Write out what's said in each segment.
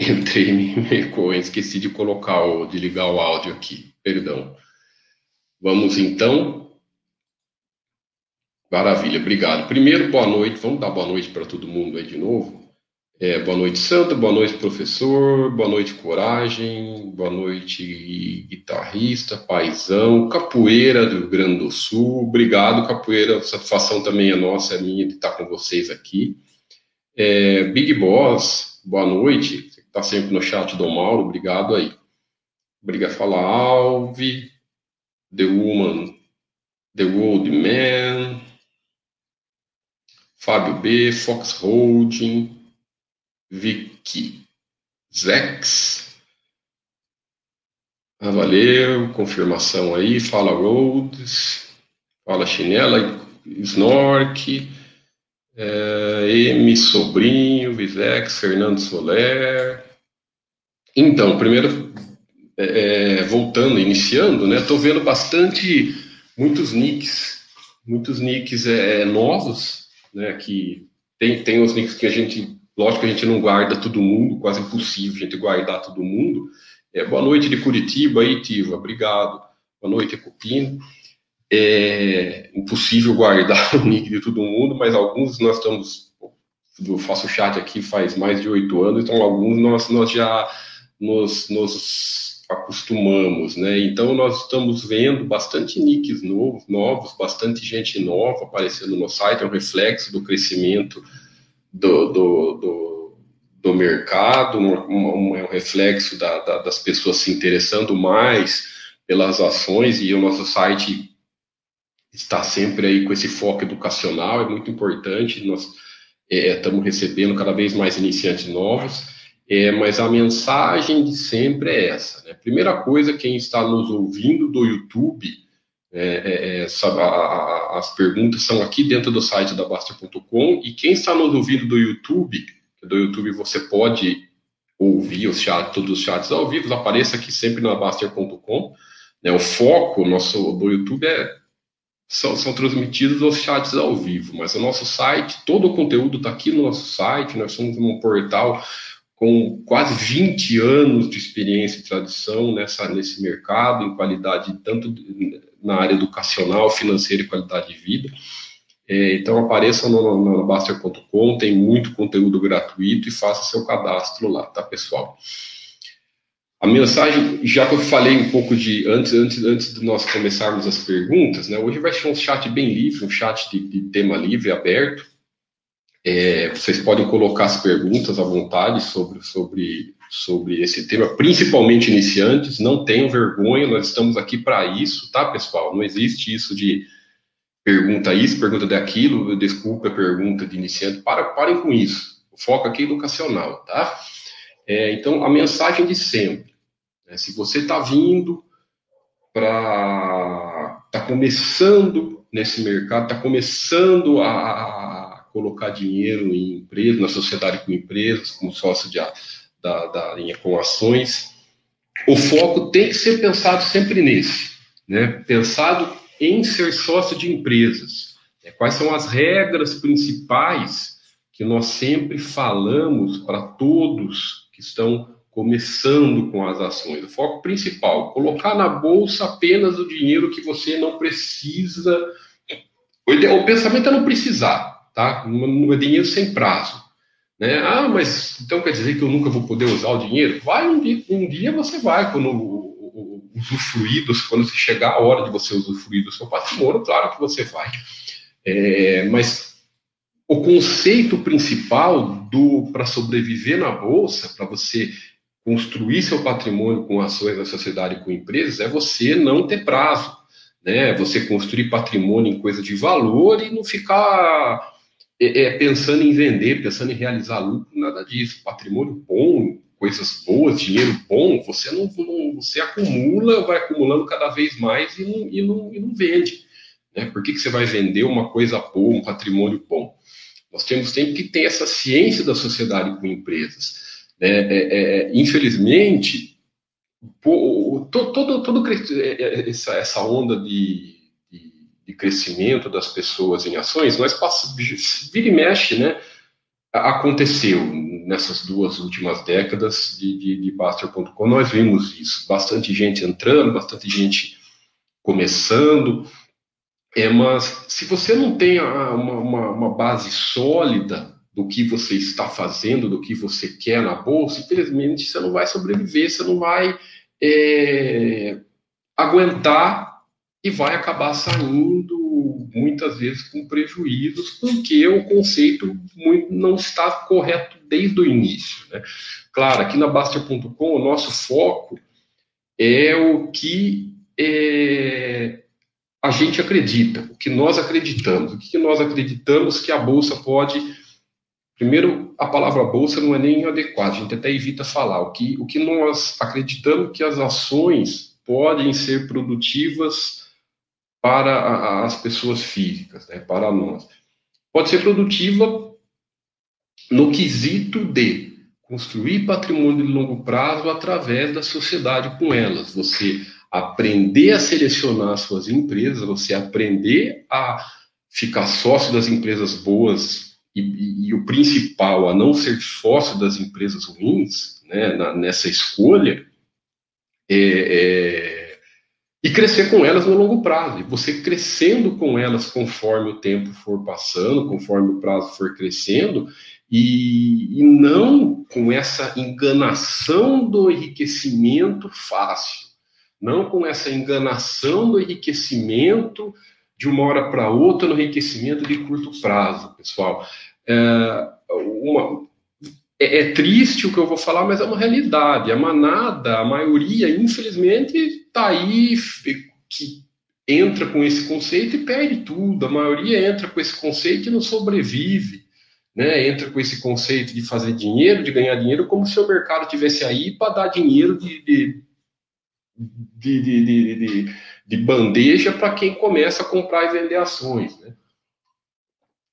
Entrei me esqueci de colocar o, de ligar o áudio aqui, perdão. Vamos então. Maravilha, obrigado. Primeiro, boa noite. Vamos dar boa noite para todo mundo aí de novo. É, boa noite, Santa. Boa noite, professor. Boa noite, Coragem. Boa noite, guitarrista, paisão, capoeira do Rio Grande do Sul. Obrigado, capoeira. Satisfação também é nossa, é minha de estar com vocês aqui. É, Big Boss, boa noite. Está sempre no chat do Mauro, obrigado aí. Obrigado, fala Alve. The Woman, The Old Man. Fábio B, Fox Holding. Vicky Zex. Ah, valeu, confirmação aí. Fala Rhodes. Fala Chinela. Snork. É, M. Sobrinho. Vizex. Fernando Soler. Então, primeiro, é, é voltando, iniciando, né? Estou vendo bastante, muitos nicks, muitos nicks é, novos, né? Que tem, tem os nicks que a gente Lógico que a gente não guarda todo mundo, quase impossível a gente guardar todo mundo. É, boa noite de Curitiba aí, Tiva, obrigado. Boa noite, Cupino. É impossível guardar o nick de todo mundo, mas alguns nós estamos. Eu faço chat aqui faz mais de oito anos, então alguns nós, nós já nos, nos acostumamos, né? Então nós estamos vendo bastante nicks novos, novos, bastante gente nova aparecendo no site, é um reflexo do crescimento do, do, do, do mercado, um, é um reflexo da, da, das pessoas se interessando mais pelas ações e o nosso site está sempre aí com esse foco educacional, é muito importante, nós é, estamos recebendo cada vez mais iniciantes novos, é, mas a mensagem de sempre é essa. Né? Primeira coisa, quem está nos ouvindo do YouTube, é, é, é, sabe, a, a, as perguntas são aqui dentro do site da Basta.com e quem está nos ouvindo do YouTube, do YouTube você pode ouvir os chat, todos os chats ao vivo, apareça aqui sempre na Baster.com. Né, o foco nosso do YouTube é são, são transmitidos os chats ao vivo, mas o nosso site, todo o conteúdo está aqui no nosso site, nós somos um portal com quase 20 anos de experiência e tradição nessa, nesse mercado, em qualidade tanto na área educacional, financeira e qualidade de vida. É, então apareça no, no Baster.com, tem muito conteúdo gratuito e faça seu cadastro lá, tá, pessoal? A mensagem, já que eu falei um pouco de antes, antes, antes de nós começarmos as perguntas, né? Hoje vai ser um chat bem livre, um chat de, de tema livre, aberto. É, vocês podem colocar as perguntas à vontade sobre, sobre sobre esse tema, principalmente iniciantes. Não tenham vergonha, nós estamos aqui para isso, tá, pessoal? Não existe isso de pergunta isso, pergunta daquilo, desculpa a pergunta de iniciante. Para, parem com isso. O foco aqui é educacional, tá? É, então, a mensagem de sempre. Né? Se você está vindo para. está começando nesse mercado, está começando a, a, colocar dinheiro em empresas, na sociedade com empresas, como sócio de, da, da com ações, o foco tem que ser pensado sempre nesse, né? Pensado em ser sócio de empresas. Né? Quais são as regras principais que nós sempre falamos para todos que estão começando com as ações? O foco principal, colocar na bolsa apenas o dinheiro que você não precisa. O pensamento é não precisar, tá? É dinheiro sem prazo. Né? Ah, mas então quer dizer que eu nunca vou poder usar o dinheiro? Vai um dia, um dia você vai, quando usufruir, quando chegar a hora de você usufruir do seu patrimônio, claro que você vai. É, mas o conceito principal do para sobreviver na bolsa, para você construir seu patrimônio com ações da sociedade com empresas, é você não ter prazo, né? Você construir patrimônio em coisa de valor e não ficar é, é, pensando em vender, pensando em realizar lucro, nada disso. Patrimônio bom, coisas boas, dinheiro bom, você não, não você acumula, vai acumulando cada vez mais e não, e não, e não vende. Né? Por que, que você vai vender uma coisa boa, um patrimônio bom? Nós temos sempre que ter essa ciência da sociedade com empresas. Né? É, é, é infelizmente, todo, todo, todo é, essa, essa onda de de crescimento das pessoas em ações, mas passa, vira e mexe, né? Aconteceu. nessas duas últimas décadas de, de, de Baster.com, nós vimos isso. Bastante gente entrando, bastante gente começando. É, mas se você não tem uma, uma, uma base sólida do que você está fazendo, do que você quer na bolsa, infelizmente você não vai sobreviver, você não vai é, aguentar e vai acabar saindo muitas vezes com prejuízos, porque o conceito não está correto desde o início. Né? Claro, aqui na Bastia.com, o nosso foco é o que é, a gente acredita, o que nós acreditamos. O que nós acreditamos que a Bolsa pode. Primeiro, a palavra bolsa não é nem adequada, a gente até evita falar. O que, o que nós acreditamos que as ações podem ser produtivas para as pessoas físicas, né, para nós. Pode ser produtiva no quesito de construir patrimônio de longo prazo através da sociedade com elas. Você aprender a selecionar suas empresas, você aprender a ficar sócio das empresas boas e, e, e o principal, a não ser sócio das empresas ruins, né, na, nessa escolha, é, é e crescer com elas no longo prazo. E você crescendo com elas conforme o tempo for passando, conforme o prazo for crescendo, e, e não com essa enganação do enriquecimento fácil, não com essa enganação do enriquecimento de uma hora para outra no enriquecimento de curto prazo, pessoal. É, uma, é, é, triste o que eu vou falar, mas é uma realidade. A manada, a maioria, infelizmente, está aí que entra com esse conceito e perde tudo. A maioria entra com esse conceito e não sobrevive. Né? Entra com esse conceito de fazer dinheiro, de ganhar dinheiro, como se o mercado tivesse aí para dar dinheiro de, de, de, de, de bandeja para quem começa a comprar e vender ações. Né?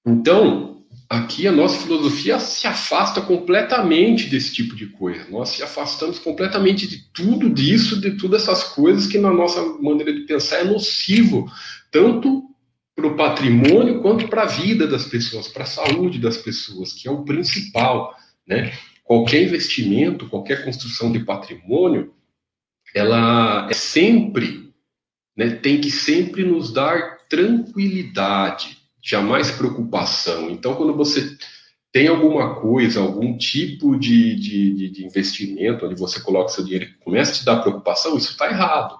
Então, aqui a nossa filosofia se afasta completamente desse tipo de coisa. Nós se afastamos completamente de tudo disso, de todas essas coisas que na nossa maneira de pensar é nocivo, tanto para o patrimônio quanto para a vida das pessoas, para a saúde das pessoas, que é o principal, né? Qualquer investimento, qualquer construção de patrimônio, ela é sempre, né, tem que sempre nos dar tranquilidade, jamais preocupação. Então, quando você tem alguma coisa, algum tipo de, de, de investimento onde você coloca seu dinheiro e começa a te dar preocupação, isso está errado.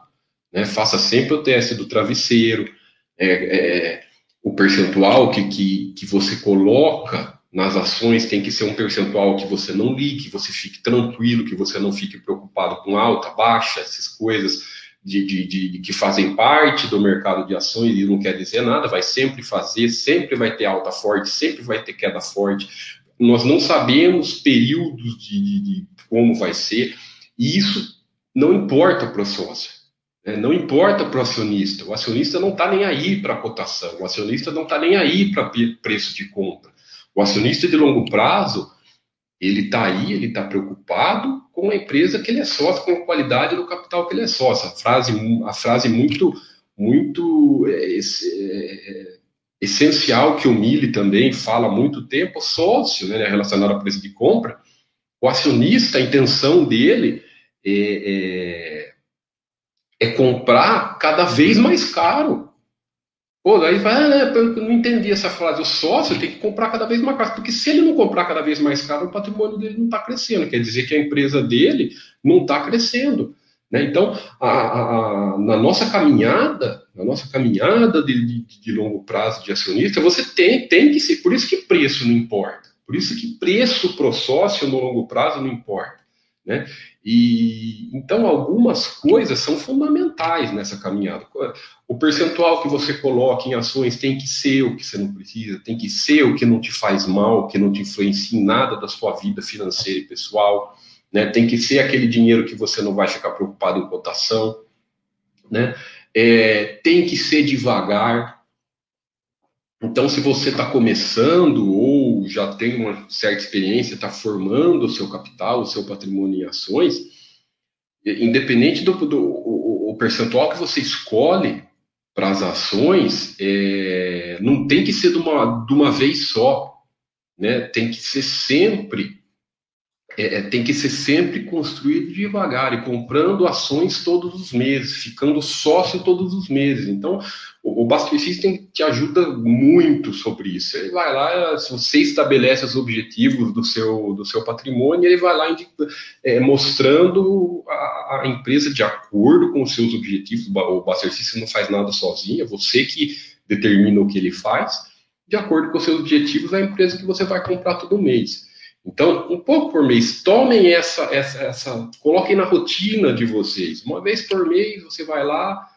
Né? Faça sempre o teste do travesseiro, é, é, o percentual que, que, que você coloca nas ações tem que ser um percentual que você não ligue, que você fique tranquilo, que você não fique preocupado com alta, baixa, essas coisas de, de, de, que fazem parte do mercado de ações e não quer dizer nada, vai sempre fazer, sempre vai ter alta forte, sempre vai ter queda forte. Nós não sabemos períodos de, de como vai ser, e isso não importa para o sócio. Né? Não importa para o acionista. O acionista não está nem aí para a cotação, o acionista não está nem aí para preço de compra. O acionista de longo prazo, ele está aí, ele está preocupado com a empresa que ele é sócio, com a qualidade do capital que ele é sócio. A frase, a frase muito, muito é, é, essencial que o Mili também fala há muito tempo, sócio, né, relacionado ao preço de compra, o acionista, a intenção dele é, é, é comprar cada vez mais caro. Pô, daí vai, ah, né, eu não entendi essa frase. O sócio tem que comprar cada vez mais caro, porque se ele não comprar cada vez mais caro, o patrimônio dele não está crescendo. Quer dizer que a empresa dele não está crescendo. Né? Então, a, a, a, na nossa caminhada, na nossa caminhada de, de, de, longo prazo de acionista, você tem, tem que ser. Por isso que preço não importa. Por isso que preço para o sócio no longo prazo não importa. Né? E então algumas coisas são fundamentais nessa caminhada. O percentual que você coloca em ações tem que ser o que você não precisa, tem que ser o que não te faz mal, que não te influencia em nada da sua vida financeira e pessoal, né? Tem que ser aquele dinheiro que você não vai ficar preocupado em cotação, né? É, tem que ser devagar, então, se você está começando ou já tem uma certa experiência, está formando o seu capital, o seu patrimônio em ações, independente do, do o, o percentual que você escolhe para as ações, é, não tem que ser de uma, de uma vez só, né? Tem que ser sempre é, é, tem que ser sempre construído devagar e comprando ações todos os meses, ficando sócio todos os meses. Então, o, o System te ajuda muito sobre isso. Ele vai lá, se você estabelece os objetivos do seu, do seu patrimônio, ele vai lá é, mostrando a, a, empresa de acordo com os seus objetivos. O Basket System não faz nada sozinho, é você que determina o que ele faz. De acordo com os seus objetivos, é a empresa que você vai comprar todo mês. Então, um pouco por mês, tomem essa, essa, essa, coloquem na rotina de vocês. Uma vez por mês, você vai lá,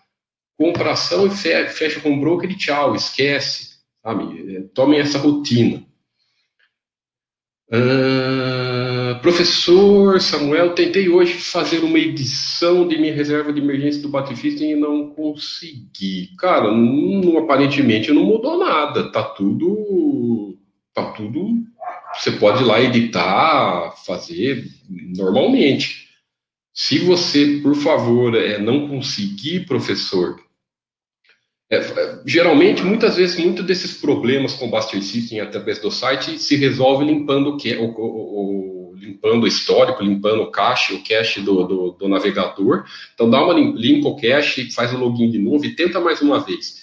compra ação e fecha com o broker e tchau, esquece, sabe? É, tomem essa rotina. Uh, professor Samuel, tentei hoje fazer uma edição de minha reserva de emergência do Batifista e não consegui. Cara, não, aparentemente não mudou nada. Tá tudo, tá tudo você pode ir lá editar, fazer normalmente. Se você, por favor, é, não conseguir, professor, é, geralmente, muitas vezes, muitos desses problemas com System através do site se resolve limpando o, o, o, limpando o histórico, limpando o cache, o cache do, do, do, navegador. Então, dá uma limpa o cache, faz o login de novo e tenta mais uma vez.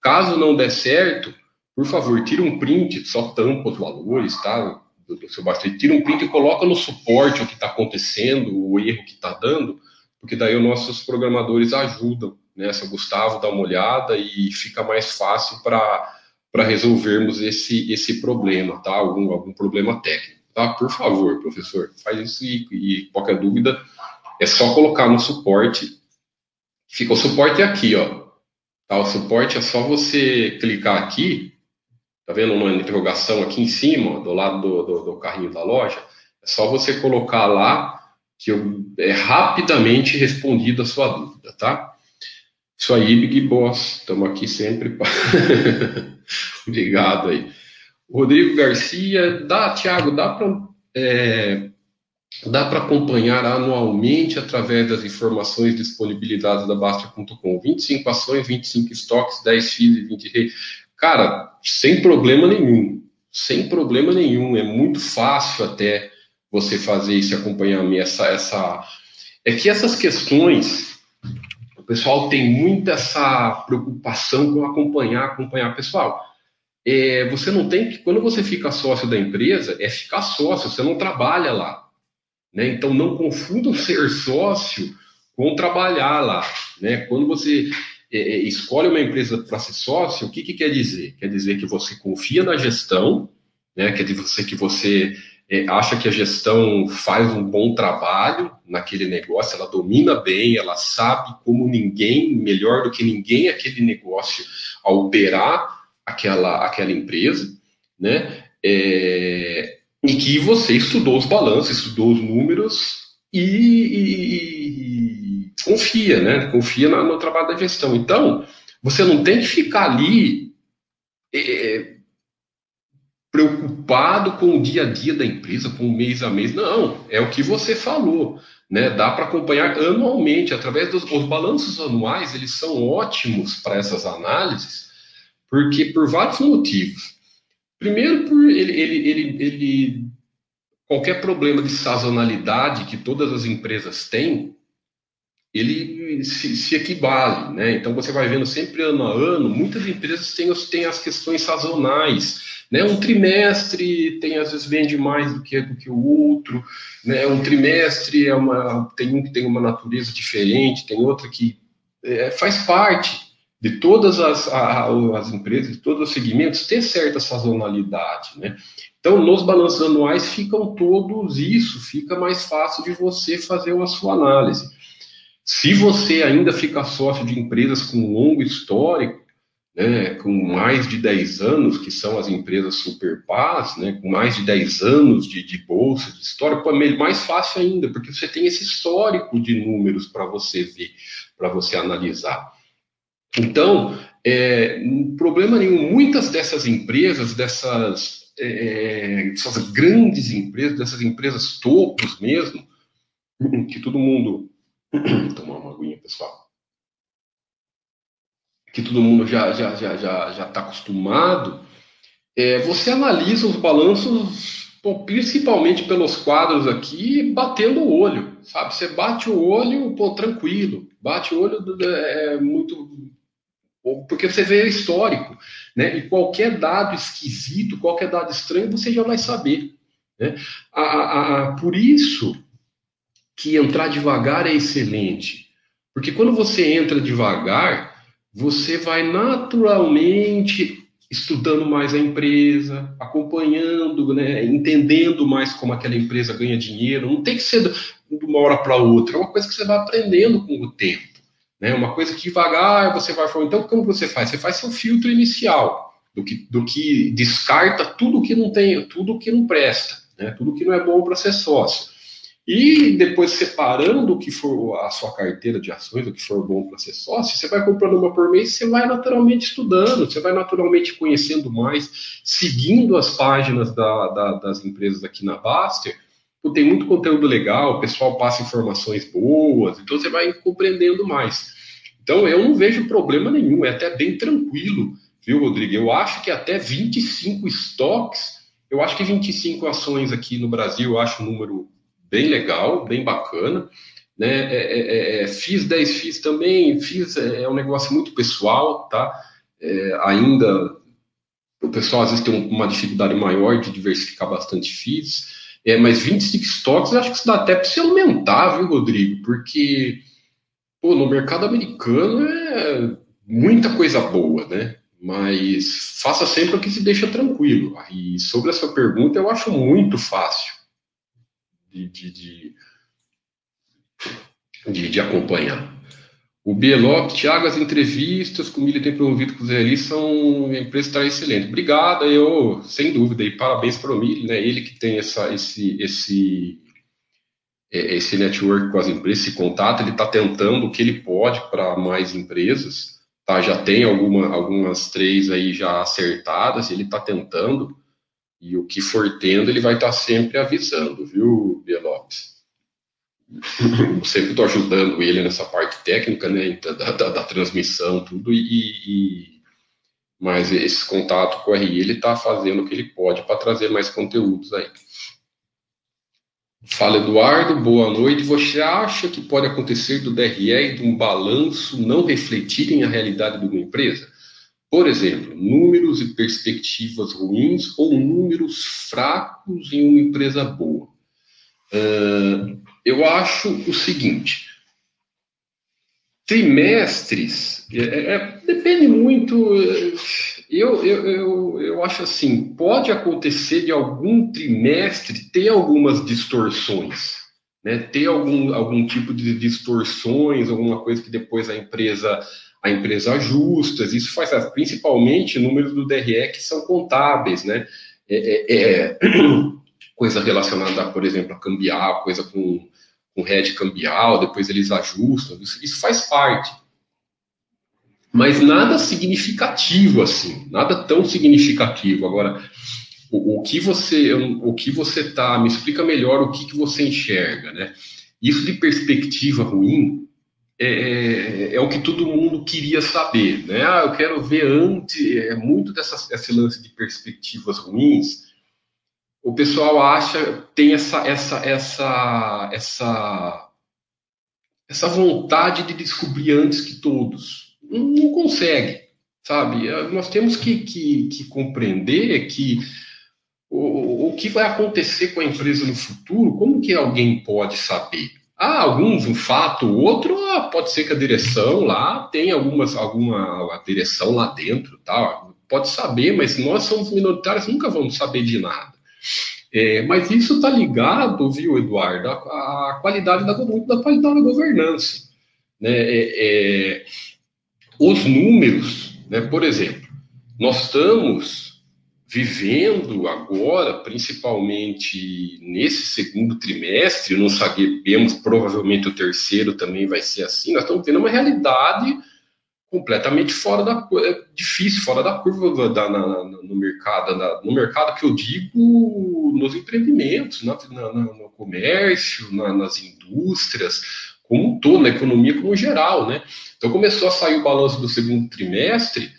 Caso não der certo, por favor, tira um print, só tampa os valores, tá? Do, do seu bastante, tira um print e coloca no suporte o que está acontecendo, o erro que está dando, porque daí os nossos programadores ajudam, né? Se o Gustavo dá uma olhada e fica mais fácil para resolvermos esse, esse problema, tá? Algum, algum problema técnico, tá? Por favor, professor, faz isso e, e qualquer dúvida é só colocar no suporte. Fica o suporte aqui, ó. Tá? O suporte é só você clicar aqui Tá vendo uma interrogação aqui em cima, do lado do, do, do carrinho da loja? É só você colocar lá que eu, é rapidamente respondida a sua dúvida, tá? Isso aí, Big Boss. Estamos aqui sempre. Obrigado aí. Rodrigo Garcia, dá, Tiago, dá para é, dá para acompanhar anualmente através das informações disponibilizadas da Bastia.com. 25 ações, 25 estoques, 10 FIIs e 20 reis. Cara, sem problema nenhum. Sem problema nenhum. É muito fácil até você fazer esse acompanhamento. Essa, essa... É que essas questões, pessoal tem muita essa preocupação com acompanhar, acompanhar. Pessoal, é, você não tem que. Quando você fica sócio da empresa, é ficar sócio, você não trabalha lá. Né? Então não confundam ser sócio com trabalhar lá. Né? Quando você é, é, escolhe uma empresa para ser sócio, o que, que, quer dizer? Quer dizer que você confia na gestão, né? quer dizer que você acha que a gestão faz um bom trabalho naquele negócio, ela domina bem, ela sabe como ninguém, melhor do que ninguém, aquele negócio a operar aquela, aquela empresa, né? É, e que você estudou os balanços, estudou os números e, e confia, né? Confia no, no trabalho da gestão. Então, você não tem que ficar ali é, preocupado com o dia a dia da empresa, com o mês a mês. Não, é o que você falou. Né, dá para acompanhar anualmente, através dos os balanços anuais, eles são ótimos para essas análises, porque por vários motivos. Primeiro, por ele, ele, ele, ele qualquer problema de sazonalidade que todas as empresas têm, ele se, se, equivale, né? Então você vai vendo sempre ano a ano, muitas empresas têm, têm as questões sazonais, né? Um trimestre tem às vezes vende mais do que do que o outro, né? Um trimestre é uma tem um que tem uma natureza diferente, tem outro que é, faz parte de todas as, a, as empresas, de todos os segmentos, ter certa sazonalidade, né? Então, nos balanços anuais ficam todos isso, fica mais fácil de você fazer a sua análise. Se você ainda fica sócio de empresas com longo histórico, né, com mais de 10 anos, que são as empresas Super Paz, né, com mais de 10 anos de, de bolsa, de histórico, é mais fácil ainda, porque você tem esse histórico de números para você ver, para você analisar. Então, é, problema nenhum, muitas dessas empresas, dessas, é, dessas grandes empresas, dessas empresas topos mesmo, que todo mundo Tomar uma aguinha, pessoal. Que todo mundo já já já já já está acostumado. É, você analisa os balanços principalmente pelos quadros aqui, batendo o olho, sabe? Você bate o olho, pô, tranquilo, bate o olho é muito porque você vê histórico, né? E qualquer dado esquisito, qualquer dado estranho, você já vai saber. Né? A, a, a, por isso que entrar devagar é excelente, porque quando você entra devagar, você vai naturalmente estudando mais a empresa, acompanhando, né, entendendo mais como aquela empresa ganha dinheiro. Não tem que ser de uma hora para outra, é uma coisa que você vai aprendendo com o tempo. Né? Uma coisa que devagar você vai falando. Então, como você faz? Você faz seu filtro inicial, do que, do que descarta tudo que não tem, tudo que não presta, né? tudo que não é bom para ser sócio. E depois, separando o que for a sua carteira de ações, o que for bom para ser sócio, você vai comprando uma por mês, você vai naturalmente estudando, você vai naturalmente conhecendo mais, seguindo as páginas da, da, das empresas aqui na Baster. Tem muito conteúdo legal, o pessoal passa informações boas, então você vai compreendendo mais. Então eu não vejo problema nenhum, é até bem tranquilo, viu, Rodrigo? Eu acho que até 25 estoques, eu acho que 25 ações aqui no Brasil, eu acho um número bem legal, bem bacana. Né? É, é, é, é fiz 10 FIIs também, fiz é, é, um negócio muito pessoal, tá? É, ainda o pessoal às vezes tem uma dificuldade maior de diversificar bastante FIIs, é, mas 25 estoques acho que isso dá até para você aumentar, viu, Rodrigo? Porque pô, no mercado americano é muita coisa boa, né? Mas faça sempre o que se deixa tranquilo. E sobre a sua pergunta, eu acho muito fácil de, de, de, de, acompanhar. O Bielop, Thiago, as entrevistas que o Mili tem promovido com o Zé são a empresa está excelente. Obrigado, eu, sem dúvida, e parabéns para o Mili, né? Ele que tem essa, esse, esse, é, esse network com as empresas, esse contato, ele está tentando o que ele pode para mais empresas, tá? Já tem alguma, algumas três aí já acertadas, ele está tentando, e o que for tendo, ele vai estar tá sempre avisando, viu, Bielopes? Eu sempre estou ajudando ele nessa parte técnica, né, então, da, da, da transmissão, tudo, e, e, mas esse contato com o RI, ele está fazendo o que ele pode para trazer mais conteúdos aí. Fala Eduardo, boa noite. Você acha que pode acontecer do DRE e de um balanço não refletirem a realidade de uma empresa? Por exemplo, números e perspectivas ruins ou números fracos em uma empresa boa. Uh, eu acho o seguinte: trimestres é, é, depende muito. Eu, eu, eu, eu acho assim: pode acontecer de algum trimestre ter algumas distorções, né? ter algum, algum tipo de distorções, alguma coisa que depois a empresa a empresa ajusta, isso faz principalmente números do DRE que são contábeis, né? É, é, é coisa relacionada, por exemplo, a cambial, coisa com, com head cambial, depois eles ajustam, isso, isso faz parte. Mas nada significativo assim, nada tão significativo. Agora, o, o que você o que você tá, me explica melhor o que, que você enxerga, né? Isso de perspectiva ruim é, é, é, o que todo mundo queria saber, né? Ah, eu quero ver antes, é muito dessa, esse lance de perspectivas ruins. O pessoal acha, tem essa, essa, essa, essa, essa vontade de descobrir antes que todos. Não, não consegue, sabe? Nós temos que, que, que compreender que o, o que vai acontecer com a empresa no futuro, como que alguém pode saber? Há alguns, um fato, outro, ah, pode ser que a direção lá tem algumas, alguma direção lá dentro, tá? pode saber, mas nós somos minoritários, nunca vamos saber de nada. É, mas isso está ligado, viu, Eduardo, à, qualidade da, da qualidade da governança. Né? É, é, os números, né, por exemplo, nós estamos vivendo agora, principalmente nesse segundo trimestre, não sabemos, provavelmente o terceiro também vai ser assim, nós estamos tendo uma realidade completamente fora da é difícil, fora da curva da, na, no mercado, no mercado que eu digo nos empreendimentos, na, no comércio, nas indústrias, como um todo, na economia como geral, né? Então começou a sair o balanço do segundo trimestre,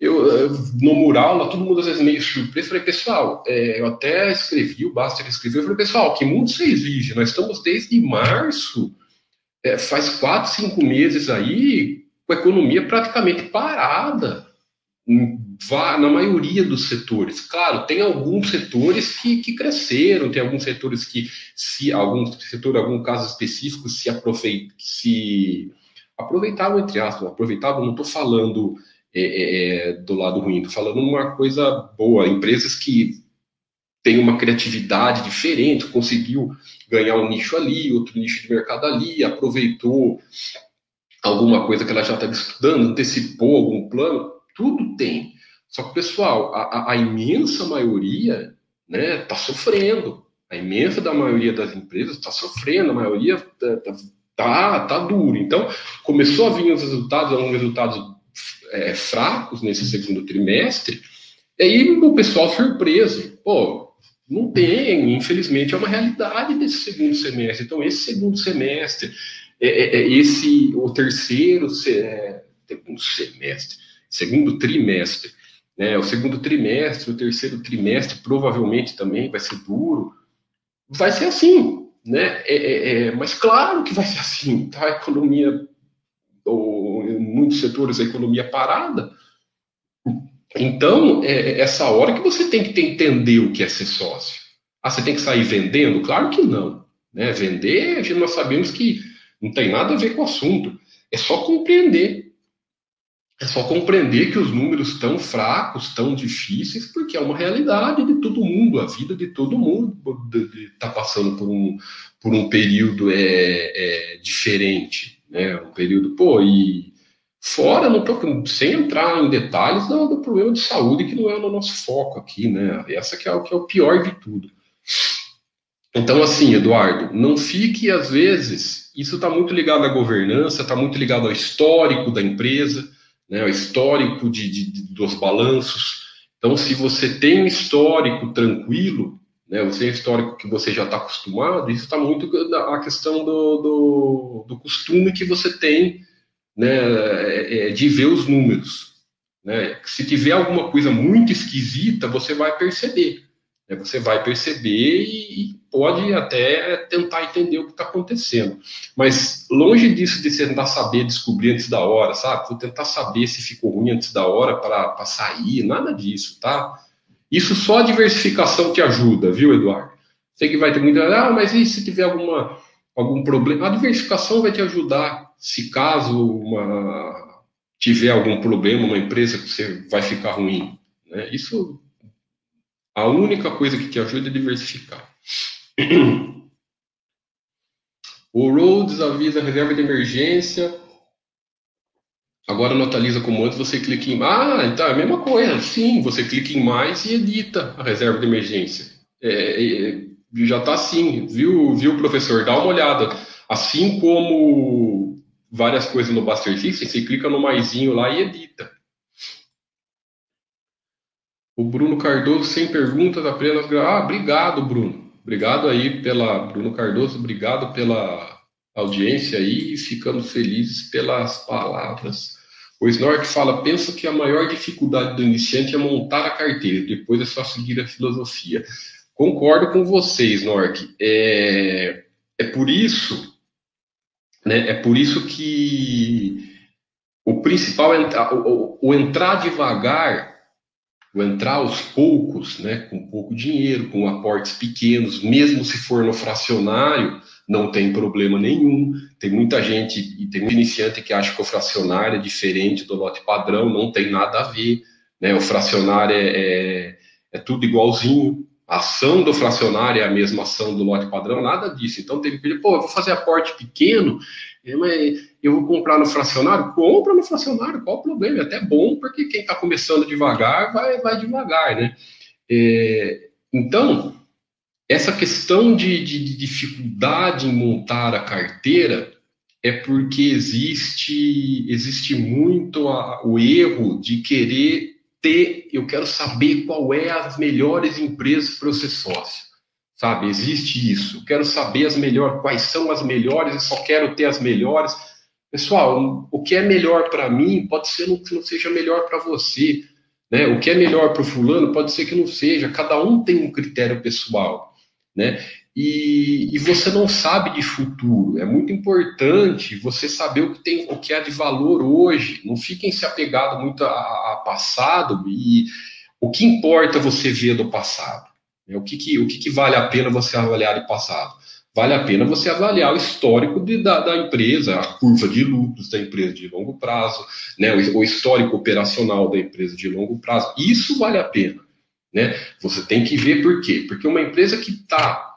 eu, no mural, lá todo mundo às vezes meio surpreso, falei, pessoal, é, eu até escrevi, o Basta que escreveu, eu falei, pessoal, que mundo vocês vivem? Nós estamos desde março, é, faz quatro, cinco meses aí, com a economia praticamente parada, na maioria dos setores. Claro, tem alguns setores que, que cresceram, tem alguns setores que, se algum setor, algum caso específico, se, aproveit, se aproveitavam, entre aspas, aproveitavam, não estou falando é, é, é, do lado ruim, estou falando uma coisa boa, empresas que têm uma criatividade diferente, conseguiu ganhar um nicho ali, outro nicho de mercado ali, aproveitou alguma coisa que ela já estava estudando, antecipou algum plano, tudo tem. Só que, pessoal, a, a imensa maioria está né, tá sofrendo. A imensa da maioria das empresas está sofrendo, a maioria está tá, tá, tá duro. Então, começou a vir os resultados, alguns resultados é, fracos nesse segundo trimestre, e aí o pessoal surpreso. Pô, não tem, infelizmente, é uma realidade desse segundo semestre. Então, esse segundo semestre, é, é, é esse, o terceiro é, segundo semestre, segundo trimestre, né, o segundo trimestre, o terceiro trimestre provavelmente também vai ser duro. Vai ser assim, né? É, é, é, mas claro que vai ser assim, tá? A economia, muitos setores, a economia parada. Então, é, é essa hora que você tem que entender o que é ser sócio. Ah, você tem que sair vendendo? Claro que não. Né? Vender, nós sabemos que não tem nada a ver com o assunto. É só compreender. É só compreender que os números estão fracos, tão difíceis, porque é uma realidade de todo mundo. A vida de todo mundo está passando por um, por um período é, é, diferente. Né? Um período, pô, e fora, não tô, sem entrar em detalhes do, do, problema de saúde, que não é o nosso foco aqui, né? Essa que é o que é o pior de tudo. Então, assim, Eduardo, não fique, às vezes, isso está muito ligado à governança, está muito ligado ao histórico da empresa, né, o histórico de, de, dos balanços. Então, se você tem um histórico tranquilo, né, você tem um histórico que você já está acostumado, isso está muito a questão do, do, do, costume que você tem né, é, é, de ver os números. Né? Se tiver alguma coisa muito esquisita, você vai perceber. Né? Você vai perceber e, pode até tentar entender o que está acontecendo. Mas longe disso de tentar saber, descobrir antes da hora, sabe? Vou tentar saber se ficou ruim antes da hora para sair, nada disso, tá? Isso só a diversificação te ajuda, viu, Eduardo? Sei que vai ter muita. Ah, mas e se tiver alguma, algum problema? A diversificação vai te ajudar. Se caso uma, tiver algum problema, uma empresa que você vai ficar ruim. Né? Isso, a única coisa que te ajuda é diversificar. O Rhodes avisa reserva de emergência. Agora não atualiza como antes, você clica em. Ah, então é a mesma coisa. Sim, você clica em mais e edita a reserva de emergência. É, é, já está assim, viu, viu, professor? Dá uma olhada. Assim como várias coisas no Buster System, você clica no maisinho lá e edita. O Bruno Cardoso, sem perguntas, apenas. Ah, obrigado, Bruno. Obrigado aí pela Bruno Cardoso, obrigado pela audiência aí ficamos felizes pelas palavras. O Snork fala: penso que a maior dificuldade do iniciante é montar a carteira, depois é só seguir a filosofia. Concordo com você, Snork. É, é por isso, né, é por isso que o principal é o, o, o entrar devagar o entrar aos poucos, né, com pouco dinheiro, com aportes pequenos, mesmo se for no fracionário, não tem problema nenhum. Tem muita gente e tem muito iniciante que acha que o fracionário é diferente do lote padrão, não tem nada a ver. Né? O fracionário é, é, é tudo igualzinho. A ação do fracionário é a mesma ação do lote padrão, nada disso. Então tem que pô, eu vou fazer aporte pequeno, é, mas eu vou comprar no fracionário? Compra no fracionário, qual o problema? É até bom, porque quem está começando devagar vai, vai devagar, né? É, então, essa questão de, de, de, dificuldade em montar a carteira é porque existe, existe muito a, o erro de querer ter, eu quero saber qual é as melhores empresas para eu ser sócio sabe? Existe isso. Quero saber as melhores, quais são as melhores, e só quero ter as melhores. Pessoal, o que é melhor para mim pode ser que não seja melhor para você. Né? O que é melhor para o fulano pode ser que não seja. Cada um tem um critério pessoal. Né? E, e, você não sabe de futuro. É muito importante você saber o que tem, o que é de valor hoje. Não fiquem se apegado muito a, a passado e o que importa você ver do passado. Né? O, que, que, o que, que vale a pena você avaliar de passado? Vale a pena você avaliar o histórico de, da, da, empresa, a curva de lucros da empresa de longo prazo, né? o, o histórico operacional da empresa de longo prazo. Isso vale a pena. Né? Você tem que ver por quê? Porque uma empresa que está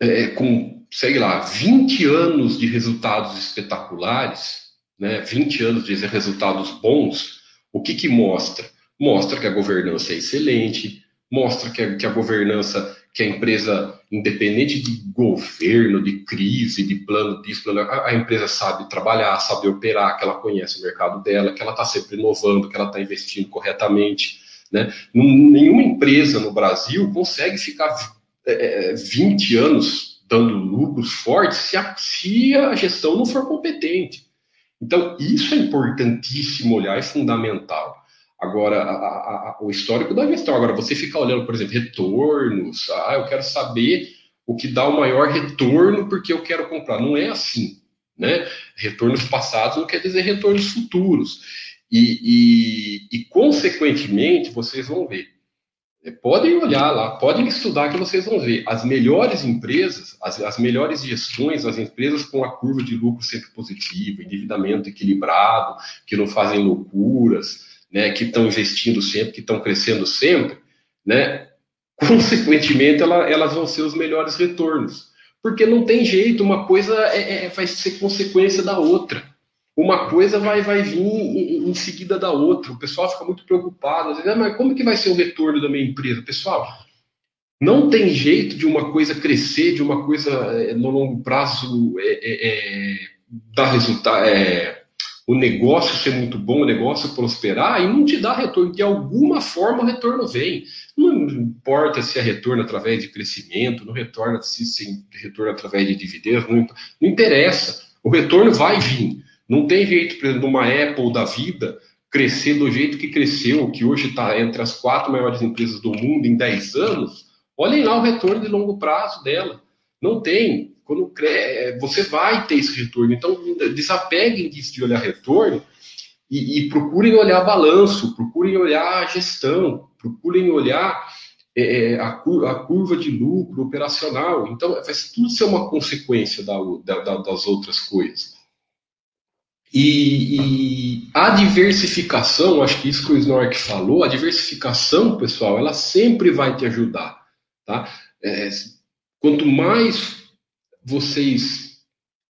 é, com, sei lá, 20 anos de resultados espetaculares, né, 20 anos de resultados bons, o que, que mostra? Mostra que a governança é excelente, mostra que a, que a governança, que a empresa, independente de governo, de crise, de plano disso, plano, a, a empresa sabe trabalhar, sabe operar, que ela conhece o mercado dela, que ela está sempre inovando, que ela está investindo corretamente. Né? Nenhuma empresa no Brasil consegue ficar é, 20 é, anos dando lucros fortes se a, se a gestão não for competente. Então, isso é importantíssimo olhar, é fundamental. Agora, a, a, o histórico da gestão. Agora, você ficar olhando, por exemplo, retornos. Ah, eu quero saber o que dá o maior retorno porque eu quero comprar. Não é assim. Né? Retornos passados não quer dizer retornos futuros. E, e, e consequentemente, vocês vão ver é, podem olhar lá, podem estudar que vocês vão ver. As melhores empresas, as, as melhores gestões, as empresas com a curva de lucro sempre positiva, endividamento equilibrado, que não fazem loucuras, né, que estão investindo sempre, que estão crescendo sempre, né, consequentemente ela, elas vão ser os melhores retornos. Porque não tem jeito, uma coisa é, é, vai ser consequência da outra uma coisa vai, vai vir em, seguida da outra. O pessoal fica muito preocupado. Às vezes, ah, mas como que vai ser o retorno da minha empresa? Pessoal, não tem jeito de uma coisa crescer, de uma coisa eh, no longo prazo é, é, dar resultado, é, o negócio ser muito bom, o negócio prosperar e não te dar retorno. De alguma forma o retorno vem. Não importa se é retorno através de crescimento, não retorna se, se retorno através de dividendos, não, não interessa. O retorno vai vir. Não tem jeito, por exemplo, uma Apple da vida crescer do jeito que cresceu, que hoje está entre as quatro maiores empresas do mundo em 10 anos. Olhem lá o retorno de longo prazo dela. Não tem. Quando cre... você vai ter esse retorno. Então, desapeguem disso de olhar retorno e, e procurem olhar balanço, procurem olhar gestão, procurem olhar é a, curva, a, curva, de lucro operacional. Então, vai tudo ser uma consequência da, da, das outras coisas. E, e, a diversificação, acho que isso que o Snork falou, a diversificação, pessoal, ela sempre vai te ajudar. Tá? É, quanto mais vocês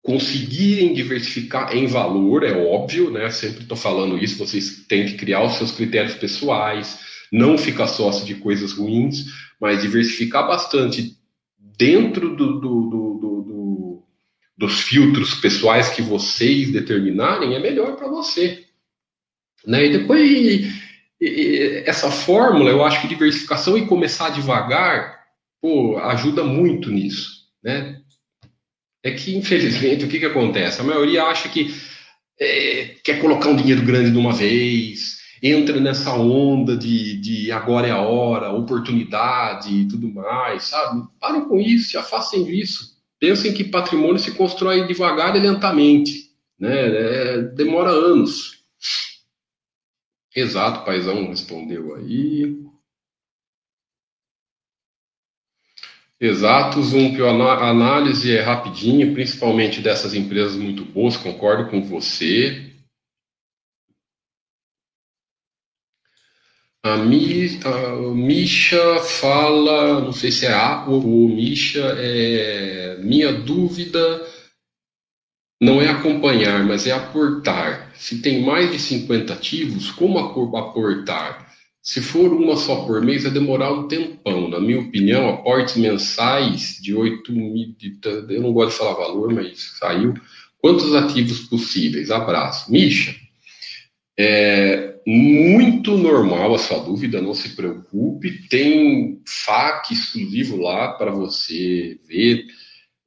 conseguirem diversificar em valor, é óbvio, né? Sempre estou falando isso, vocês têm que criar os seus critérios pessoais, não ficar sócio de coisas ruins, mas diversificar bastante dentro do, do, do, dos filtros pessoais que vocês determinarem, é melhor para você. Né? E depois, e, e, essa fórmula, eu acho que diversificação e começar devagar, pô, ajuda muito nisso. Né? É que, infelizmente, o que, que acontece? A maioria acha que é, quer colocar um dinheiro grande de uma vez, entra nessa onda de, de agora é a hora, oportunidade e tudo mais, sabe? Parem com isso, se afastem disso Pensem que patrimônio se constrói devagar e lentamente, né? É, demora anos. Exato, paizão respondeu aí. Exato, Zoom, a análise é rapidinha, principalmente dessas empresas muito boas, concordo com você. A, Mi, a Misha fala, não sei se é a ou o Misha, é, minha dúvida não é acompanhar, mas é aportar. Se tem mais de 50 ativos, como aportar? Se for uma só por mês, vai demorar um tempão. Na minha opinião, aportes mensais de 8 mil, eu não gosto de falar valor, mas saiu. Quantos ativos possíveis? Abraço. Misha, é muito normal a sua dúvida, não se preocupe. Tem FAQ exclusivo lá para você ver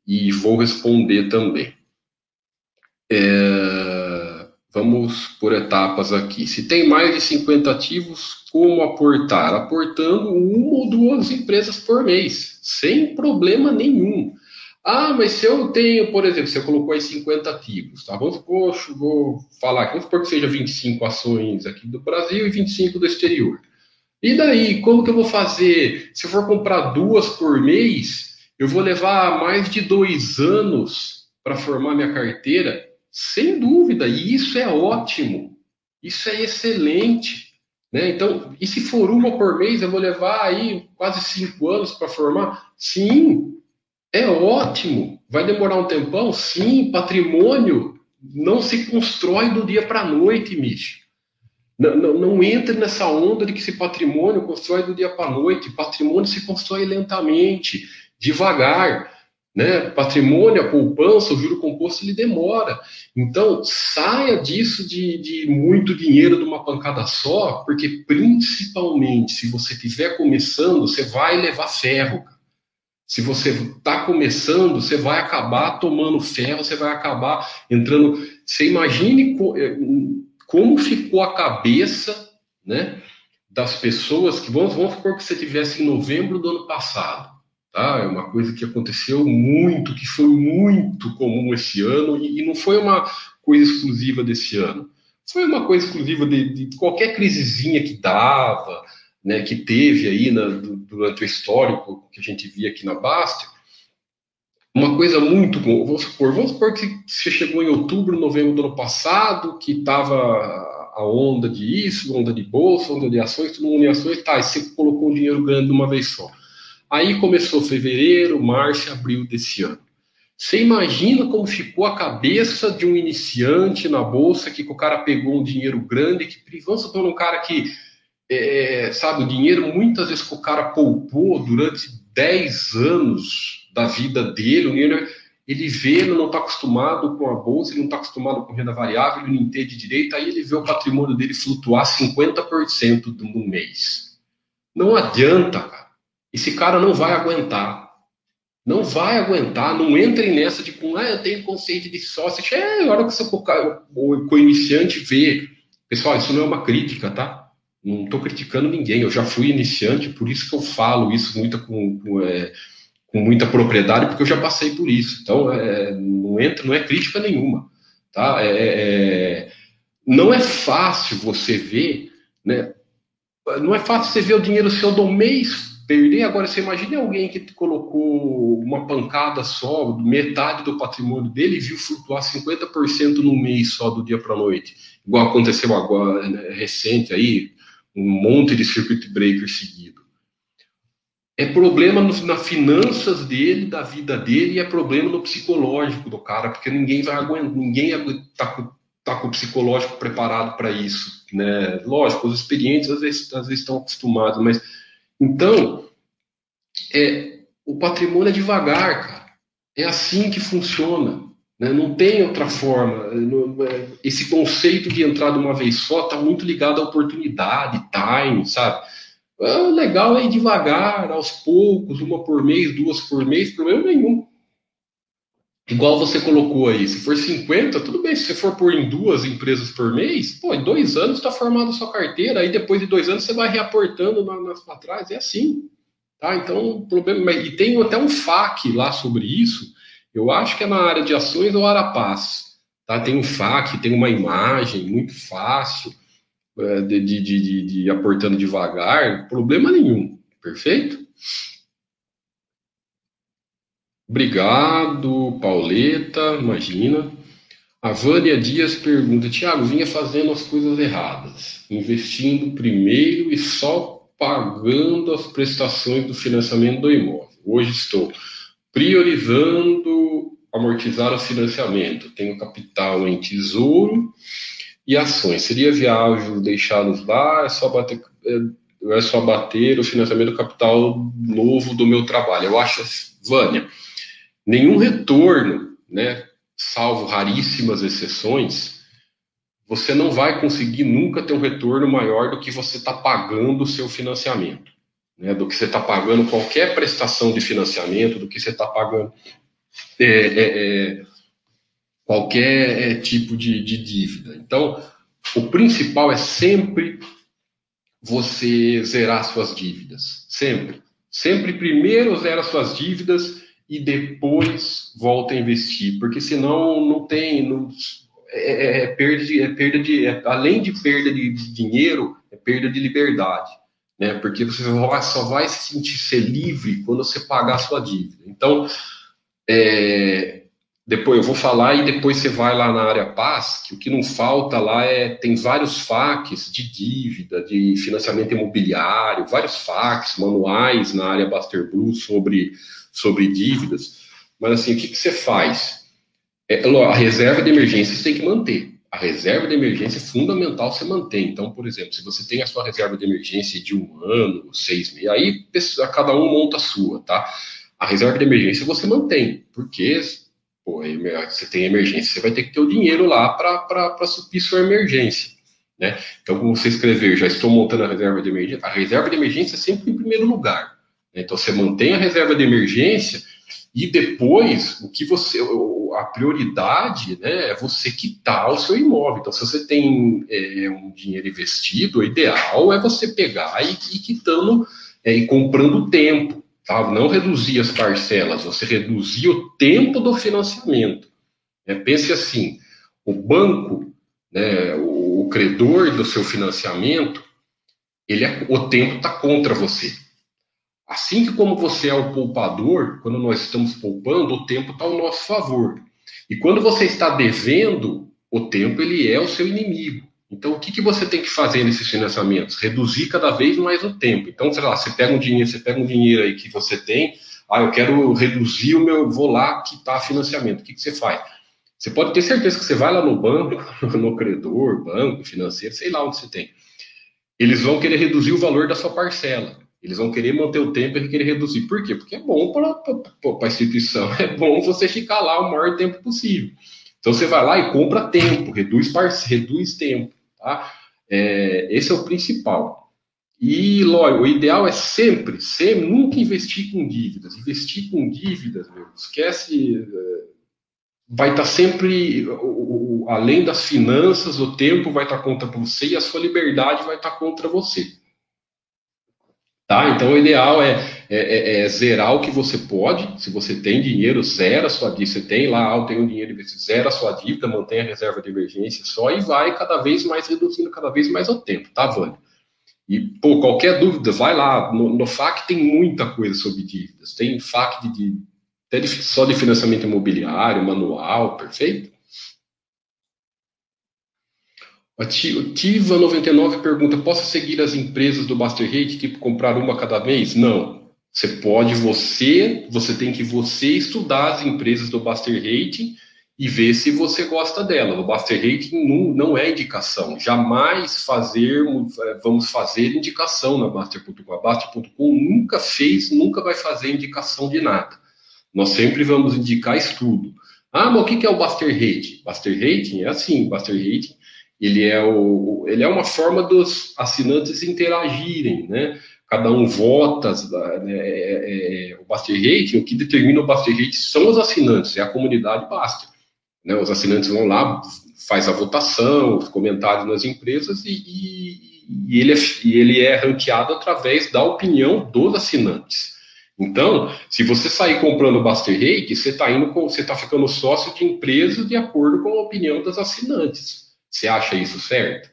e vou responder também. É, vamos por etapas aqui. Se tem mais de 50 ativos, como aportar? Aportando uma ou duas empresas por mês, sem problema nenhum. Ah, mas se eu tenho, por exemplo, você colocou aí 50 ativos, tá? Vamos supor, vou falar aqui, vamos supor que seja 25 ações aqui do Brasil e 25 do exterior. E daí, como que eu vou fazer? Se eu for comprar duas por mês, eu vou levar mais de dois anos para formar minha carteira? Sem dúvida, e isso é ótimo, isso é excelente. Né? Então, e se for uma por mês, eu vou levar aí quase cinco anos para formar? Sim, é ótimo. Vai demorar um tempão? Sim, patrimônio não se constrói do dia para a noite, Micho. Não, não, não entre nessa onda de que esse patrimônio constrói do dia para a noite. Patrimônio se constrói lentamente, devagar. Né? Patrimônio, a poupança, o juro composto, ele demora. Então, saia disso de, de muito dinheiro de uma pancada só, porque principalmente se você estiver começando, você vai levar ferro. Se você está começando, você vai acabar tomando ferro, você vai acabar entrando. Você imagine como ficou a cabeça né, das pessoas que, vamos, vamos supor que você tivesse em novembro do ano passado, tá? É uma coisa que aconteceu muito, que foi muito comum esse ano, e, e não foi uma coisa exclusiva desse ano. Foi uma coisa exclusiva de, de qualquer crisezinha que dava, né, que teve aí na, durante o histórico que a gente via aqui na Basta, uma coisa muito bom, vamos supor, vamos supor que você chegou em outubro, novembro do ano passado, que estava a onda de isso, onda de bolsa, onda de ações, todo mundo em ações, tá, e você colocou um dinheiro grande de uma vez só. Aí começou fevereiro, março, abril desse ano. Você imagina como ficou a cabeça de um iniciante na bolsa, que o cara pegou um dinheiro grande, que vamos supor um cara que, é, sabe, o dinheiro muitas vezes que o cara poupou durante 10 anos, da vida dele, o Niner, ele vê, ele não está acostumado com a bolsa, ele não está acostumado com renda variável, ele não entende direito, aí ele vê o patrimônio dele flutuar 50% no mês. Não adianta, cara. Esse cara não vai aguentar. Não vai aguentar, não entrem nessa de com, ah, eu tenho conceito de sócio. É, a hora que você, o, o iniciante vê. Pessoal, isso não é uma crítica, tá? Não estou criticando ninguém. Eu já fui iniciante, por isso que eu falo isso muito com, com é, com muita propriedade, porque eu já passei por isso. Então, é, não entra, não é crítica nenhuma. Tá? É, é, é, não é fácil você ver, né? Não é fácil você ver o dinheiro seu do mês perder. Agora, você imagina alguém que colocou uma pancada só, metade do patrimônio dele, e viu flutuar 50% no mês só do dia para a noite. Igual aconteceu agora, né, recente aí, um monte de circuit breaker seguido é problema no, na finanças dele, da vida dele, e é problema no psicológico do cara, porque ninguém vai aguentar, ninguém está com, tá com o psicológico preparado para isso, né? Lógico, os experientes às vezes, às vezes estão acostumados, mas então é, o patrimônio é devagar, cara. É assim que funciona. Né? Não tem outra forma. É, esse conceito de entrar de uma vez só está muito ligado à oportunidade, time, sabe? Ah, legal é ir devagar, aos poucos, uma por mês, duas por mês, problema nenhum. Igual você colocou aí, se for 50, tudo bem. Se você for por em duas empresas por mês, pô, em dois anos está formada a sua carteira, aí depois de dois anos você vai reaportando nas para trás, é assim. Tá? Então, problema. E tem até um FAQ lá sobre isso. Eu acho que é na área de ações ou Arapaz. Tá? Tem um FAQ, tem uma imagem muito fácil. É, de, de, de, de aportando devagar, problema nenhum, perfeito? Obrigado, Pauleta, imagina. A Vânia Dias pergunta: Tiago, vinha fazendo as coisas erradas, investindo primeiro e só pagando as prestações do financiamento do imóvel. Hoje estou priorizando amortizar o financiamento. Tenho capital em tesouro e ações. Seria viável deixá-los lá? É só bater, é, é só bater o financiamento do capital novo do meu trabalho. Eu acho, Vânia, nenhum retorno, né, salvo raríssimas exceções, você não vai conseguir nunca ter um retorno maior do que você está pagando o seu financiamento. Né, do que você está pagando qualquer prestação de financiamento, do que você está pagando é, é, é qualquer é, tipo de, de dívida. Então, o principal é sempre você zerar suas dívidas. Sempre. Sempre primeiro zera suas dívidas e depois volta a investir, porque senão não tem. Não, é, é, é, perda de, é perda de é, além de perda de, de, dinheiro, é perda de liberdade, né? Porque você só vai se sentir ser livre quando você pagar a sua dívida. Então, é, depois eu vou falar e depois você vai lá na área paz, que o que não falta lá é tem vários FAQs de dívida, de financiamento imobiliário, vários FAQs, manuais na área Buster Blue sobre, sobre dívidas. Mas assim, o que, que você faz? É, a reserva de emergência você tem que manter. A reserva de emergência é fundamental você manter. Então, por exemplo, se você tem a sua reserva de emergência de um ano, seis meses, aí cada um monta a sua, tá? A reserva de emergência você mantém, porque Pô, você tem emergência, você vai ter que ter o dinheiro lá para suprir sua emergência. Né? Então, como você escrever, já estou montando a reserva de emergência, a reserva de emergência é sempre em primeiro lugar. Né? Então, você mantém a reserva de emergência e depois, o que você, a prioridade né, é você quitar o seu imóvel. Então, se você tem é, um dinheiro investido, o ideal é você pegar e ir quitando é, e comprando tempo. Tá? Não reduzir as parcelas, você reduzir o tempo do financiamento. É, pense assim: o banco, né, o, o credor do seu financiamento, ele é, o tempo está contra você. Assim que como você é o poupador, quando nós estamos poupando, o tempo está ao nosso favor. E quando você está devendo, o tempo ele é o seu inimigo. Então, o que, que você tem que fazer nesses financiamentos? Reduzir cada vez mais o tempo. Então, sei lá, você pega um dinheiro, você pega um dinheiro aí que você tem, ah, eu quero reduzir o meu, vou lá quitar financiamento. O que, que você faz? Você pode ter certeza que você vai lá no banco, no credor, banco, financeiro, sei lá onde você tem. Eles vão querer reduzir o valor da sua parcela. Eles vão querer manter o tempo e querer reduzir. Por quê? Porque é bom para a instituição, é bom você ficar lá o maior tempo possível. Então você vai lá e compra tempo, reduz, reduz tempo. Tá? É, esse é o principal. E, lógico, o ideal é sempre, sempre, nunca investir com dívidas. Investir com dívidas, meu, esquece. É, vai estar tá sempre, além das finanças, o tempo vai estar tá contra você e a sua liberdade vai estar tá contra você. Tá? Então, o ideal é, é, é, é, zerar o que você pode. Se você tem dinheiro, zera a sua dívida. Você tem lá, ah, eu tenho dinheiro zera a sua dívida, mantém a reserva de emergência só e vai cada vez mais reduzindo cada vez mais o tempo, tá, Vânia? E, pô, qualquer dúvida, vai lá. No, no FAC tem muita coisa sobre dívidas. Tem FAC de, de, até de, só de financiamento imobiliário, manual, perfeito? A Tiva99 pergunta: posso seguir as empresas do Buster Rate, tipo comprar uma cada mês? Não. Você pode, você, você tem que você estudar as empresas do Buster Rating e ver se você gosta dela. O Buster Rating não, não é indicação. Jamais fazer, vamos fazer indicação na Baster.com. A Baster.com nunca fez, nunca vai fazer indicação de nada. Nós sempre vamos indicar estudo. Ah, mas o que é o Buster Rating? Buster Rating é assim, Buster Rating ele é, o, ele é uma forma dos assinantes interagirem, né? Cada um vota, né? é, é, é, o Baster Rate, o que determina o Baster Rate são os assinantes, é a comunidade Baster. Né? Os assinantes vão lá, faz a votação, os comentários nas empresas e, e, e, ele, é, e ele é ranqueado através da opinião dos assinantes. Então, se você sair comprando o Baster Rate, você está está ficando sócio de empresa de acordo com a opinião das assinantes. Você acha isso certo?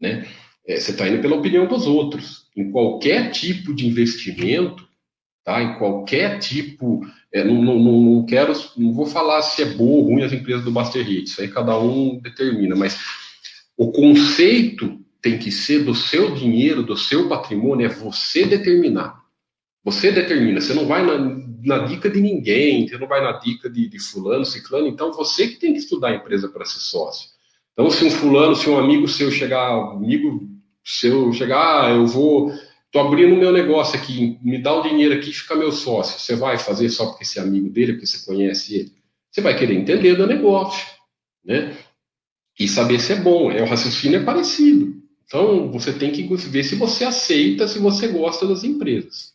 Né? É, você está indo pela opinião dos outros. Em qualquer tipo de investimento, tá? em qualquer tipo. É, não, não, não, quero, não vou falar se é boa ou ruim as empresas do Baster Hit, isso aí cada um determina, mas o conceito tem que ser do seu dinheiro, do seu patrimônio, é você determinar. Você determina, você não vai na, na dica de ninguém, você não vai na dica de, de fulano, ciclano, então você que tem que estudar a empresa para ser sócio. Então, se um fulano, se um amigo seu chegar, amigo seu chegar, ah, eu vou, tô abrindo meu negócio aqui, me dá o dinheiro aqui, fica meu sócio. Você vai fazer só porque você é amigo dele, porque você conhece ele? Você vai querer entender do negócio, né? E saber se é bom. É o raciocínio é parecido. Então, você tem que ver se você aceita, se você gosta das empresas.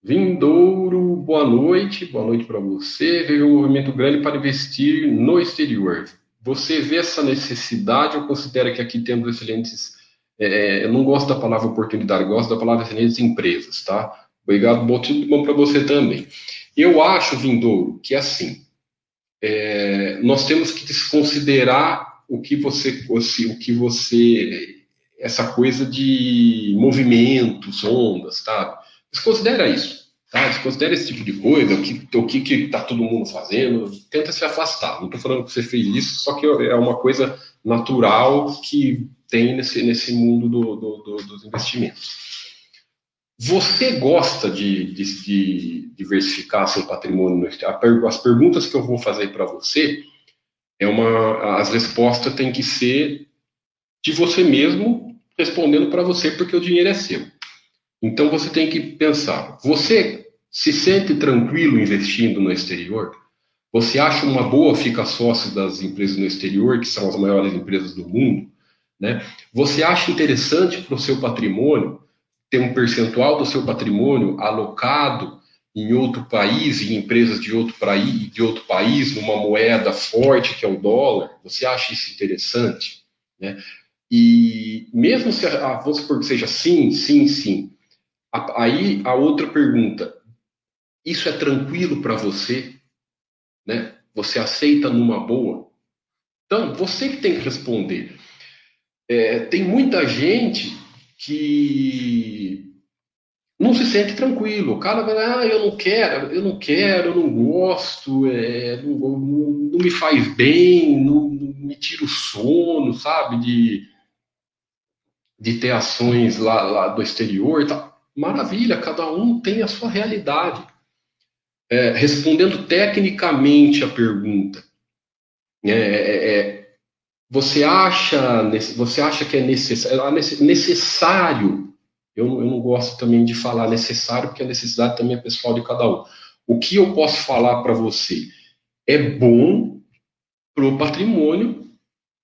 Vindouro, boa noite, boa noite para você. Vejo um movimento grande para investir no exterior. Você vê essa necessidade ou considera que aqui temos excelentes. É, eu não gosto da palavra oportunidade, gosto da palavra excelentes empresas, tá? Obrigado, bom, tudo bom para você também. Eu acho, Vindouro, que assim, é, nós temos que desconsiderar o que você, o que você, essa coisa de movimentos, ondas, tá? Desconsidera isso, tá? Desconsidera esse tipo de coisa, o que o que está todo mundo fazendo, tenta se afastar. Não estou falando que você fez isso, só que é uma coisa natural que tem nesse, nesse mundo do, do, do, dos investimentos. Você gosta de, de, de, diversificar seu patrimônio? As perguntas que eu vou fazer para você é uma, as respostas têm que ser de você mesmo respondendo para você porque o dinheiro é seu. Então você tem que pensar: você se sente tranquilo investindo no exterior? Você acha uma boa ficar sócio das empresas no exterior, que são as maiores empresas do mundo? Né? Você acha interessante para o seu patrimônio ter um percentual do seu patrimônio alocado em outro país, em empresas de outro, país, de outro país, numa moeda forte que é o dólar? Você acha isso interessante? Né? E mesmo se, ah, vamos supor que seja sim, sim, sim, Aí a outra pergunta: isso é tranquilo para você? Né? Você aceita numa boa? Então, você que tem que responder. É, tem muita gente que não se sente tranquilo. O cara vai, ah, eu não quero, eu não quero, eu não gosto, é, não, não, não, me faz bem, não, não, me tira o sono, sabe? De, de ter ações lá, lá do exterior e tal. Maravilha, cada um tem a sua realidade. É, respondendo tecnicamente a pergunta, é, é, é você acha, você acha que é necessário, necessário eu, eu não gosto também de falar necessário, porque a necessidade também é pessoal de cada um. O que eu posso falar para você é bom para o patrimônio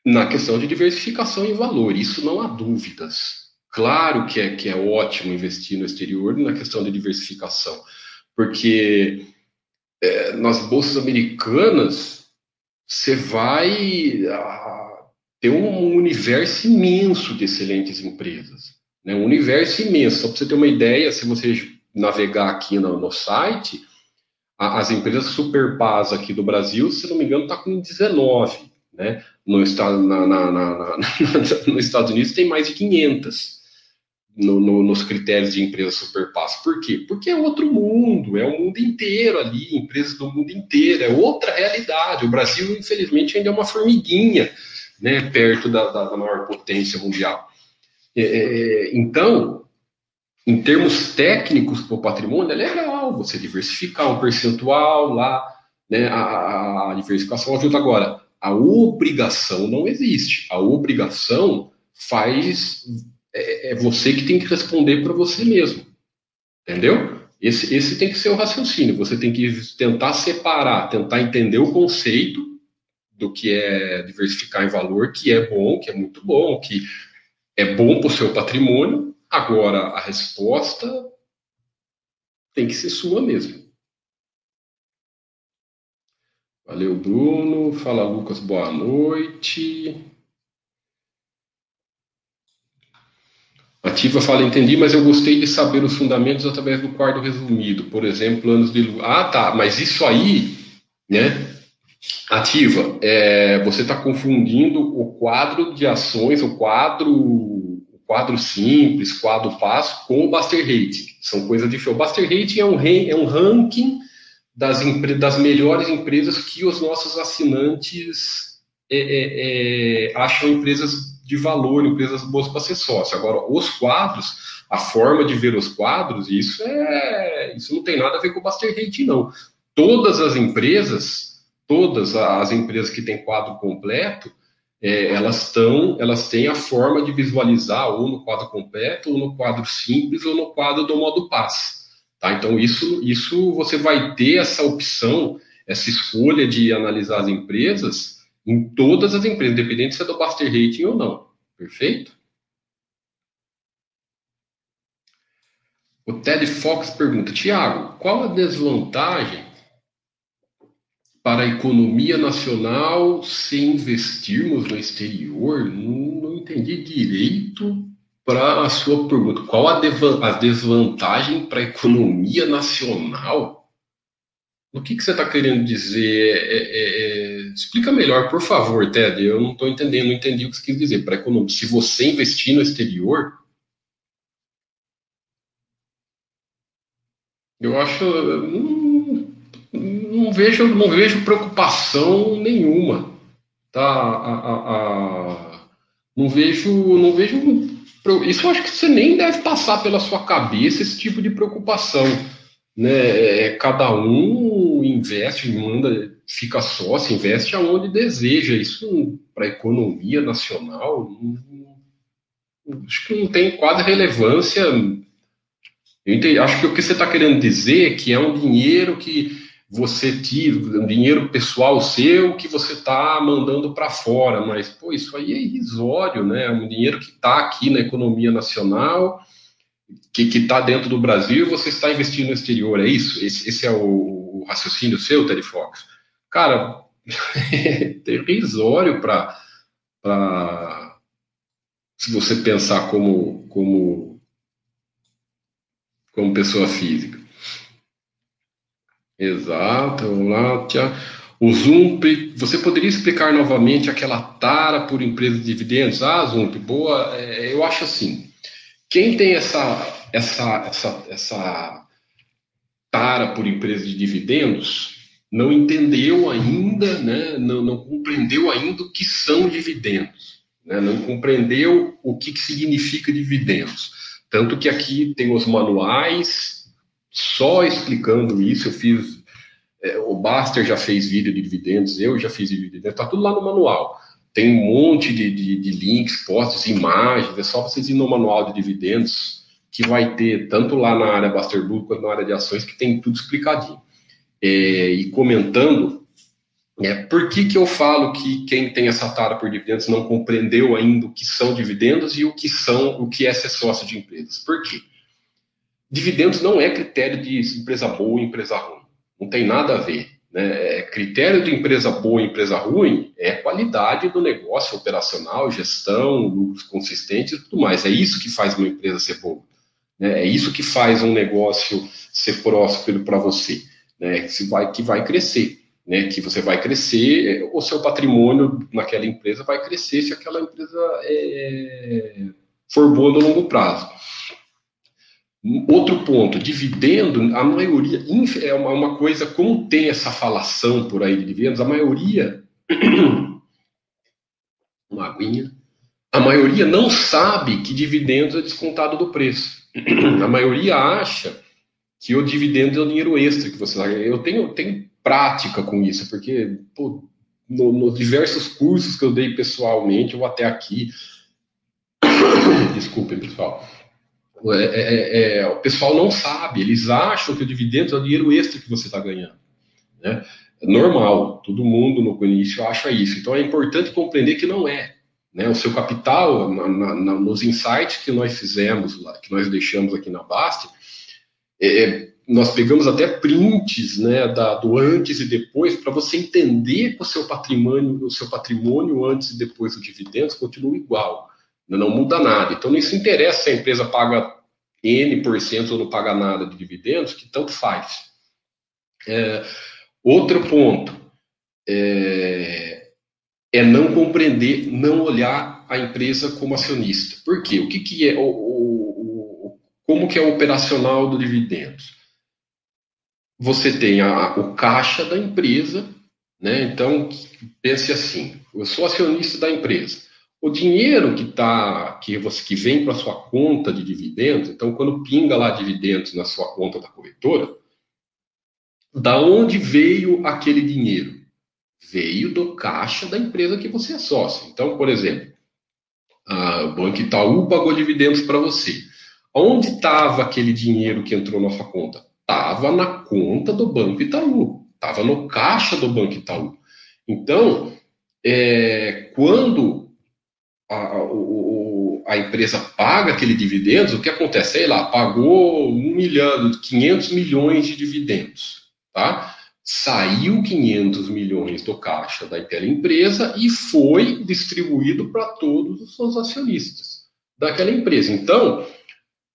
na questão de diversificação em valor, isso não há dúvidas. Claro que é, que é ótimo investir no exterior na questão de diversificação, porque é, nas bolsas americanas você vai a, ter um universo imenso de excelentes empresas. Né? Um universo imenso. Só para você ter uma ideia, se você navegar aqui no, no site, a, as empresas Super Paz aqui do Brasil, se não me engano, está com 19. Né? No, estado, na, na, na, nos Estados Unidos tem mais de 500 no, no, nos critérios de empresa superpasso. Por quê? Porque é outro mundo, é o mundo inteiro ali, empresas do mundo inteiro, é outra realidade. O Brasil, infelizmente, ainda é uma formiguinha né, perto da, da, da maior potência mundial. É, é, é então, em termos técnicos para o patrimônio, é legal você diversificar um percentual lá, né, a, a diversificação ajuda agora. A obrigação não existe. A obrigação faz é, é você que tem que responder para você mesmo. Entendeu? Esse, esse tem que ser o raciocínio. Você tem que tentar separar, tentar entender o conceito do que é diversificar em valor, que é bom, que é muito bom, que é bom para o seu patrimônio. Agora, a resposta tem que ser sua mesmo. Valeu, Bruno. Fala, Lucas. Boa noite. Ativa fala, entendi, mas eu gostei de saber os fundamentos através do quadro resumido, por exemplo, anos de luz. Ah, tá, mas isso aí, né? Ativa, é, você está confundindo o quadro de ações, o quadro, o quadro simples, quadro passo, com o Buster Rate. São coisas diferentes. O Buster Rate é um, é um ranking das, das melhores empresas que os nossos assinantes é, é, é acham empresas de valor, empresas boas para ser sócio. Agora, os quadros, a forma de ver os quadros, isso é, isso não tem nada a ver com o Buster Rate, não. Todas as empresas, todas as empresas que têm quadro completo, é, elas estão, elas têm a forma de visualizar ou no quadro completo, ou no quadro simples, ou no quadro do modo pass. Tá? Então, isso, isso você vai ter essa opção, essa escolha de analisar as empresas em todas as empresas, independente se é do Buster Rating ou não. Perfeito? O Ted Fox pergunta: Tiago, qual a desvantagem para a economia nacional se investirmos no exterior? Não, entendi direito para a sua pergunta. Qual a desvantagem para a economia nacional? O que, que você está querendo dizer? É, é, é... Explica melhor, por favor, Ted. Eu não estou entendendo, não entendi o que você quis dizer. Para economia, se você investir no exterior, eu acho. Não, não vejo, não vejo preocupação nenhuma. Tá? A, a, a, não vejo, não vejo. Isso eu acho que você nem deve passar pela sua cabeça esse tipo de preocupação. Né? É, cada um investe, manda, fica sócio, investe aonde deseja. Isso para a economia nacional, não, acho que não tem quase relevância. Entendi, acho que o que você está querendo dizer é que é um dinheiro que você tira um dinheiro pessoal seu que você está mandando para fora, mas pô, isso aí é irrisório, né? É um dinheiro que está aqui na economia nacional, que está dentro do Brasil e você está investindo no exterior, é isso? Esse, esse é o, o, raciocínio seu, Terry Fox? Cara, é irrisório para se você pensar como, como, como pessoa física. Exato, vamos lá, tia. O Zump, você poderia explicar novamente aquela tara por empresa de dividendos? Ah, Zump, boa. É, eu acho assim. Quem tem essa, essa, essa, essa tara por empresa de dividendos não entendeu ainda, né, não, não compreendeu ainda o que são dividendos, né, não compreendeu o que, que significa dividendos. Tanto que aqui tem os manuais só explicando isso, eu fiz. É, o Baster já fez vídeo de dividendos, eu já fiz vídeo de dividendos, está tudo lá no manual. Tem um monte de, de, de links, posts, imagens, é só vocês ir no manual de dividendos, que vai ter tanto lá na área Baster Blue quanto na área de ações, que tem tudo explicadinho. É, e comentando, é, por que, que eu falo que quem tem essa tara por dividendos não compreendeu ainda o que são dividendos e o que são o que é ser sócio de empresas? Por quê? Dividendos não é critério de empresa boa e empresa ruim. Não tem nada a ver. Né? É, critério de empresa boa e empresa ruim é qualidade do negócio operacional, gestão, lucros consistentes e tudo mais. É isso que faz uma empresa ser boa. Né? É isso que faz um negócio ser próspero para você, né? que, vai, que vai crescer. Né, que você vai crescer, o seu patrimônio naquela empresa vai crescer se aquela empresa é, for boa no longo prazo. Outro ponto, dividendo, a maioria, é uma coisa, como tem essa falação por aí de dividendos, a maioria, uma aguinha, a maioria não sabe que dividendos é descontado do preço. A maioria acha que o dividendo é o dinheiro extra que você Eu tenho, tenho prática com isso, porque pô, no, nos diversos cursos que eu dei pessoalmente, ou até aqui, desculpem, pessoal, é é, é, é, o pessoal não sabe, eles acham que o dividendo é o dinheiro extra que você está ganhando. Né? É normal, todo mundo no início acha isso. Então é importante compreender que não é. Né? O seu capital, na, na, nos insights que nós fizemos, lá, que nós deixamos aqui na Bast, é, nós pegamos até prints né, da, do antes e depois para você entender que o seu patrimônio, o seu patrimônio antes e depois do dividendos continua igual não muda nada. Então não se interessa se a empresa paga N% ou não paga nada de dividendos, que tanto faz. É, outro ponto é, é, não compreender, não olhar a empresa como acionista. Por quê? O que, que é o, o, como que é o operacional do dividendos? Você tem a, o caixa da empresa, né? Então pense assim: eu sou acionista da empresa. O dinheiro que tá, que você que vem para sua conta de dividendos, então quando pinga lá dividendos na sua conta da corretora, da onde veio aquele dinheiro? Veio do caixa da empresa que você é sócio. Então, por exemplo, o Banco Itaú pagou dividendos para você. Onde estava aquele dinheiro que entrou na sua conta? Estava na conta do Banco Itaú, estava no caixa do Banco Itaú. Então, é, quando a, a, a, empresa paga aquele dividendos, o que acontece? Sei lá, pagou um milhão, 500 milhões de dividendos, tá? Saiu 500 milhões do caixa daquela empresa e foi distribuído para todos os seus acionistas daquela empresa. Então,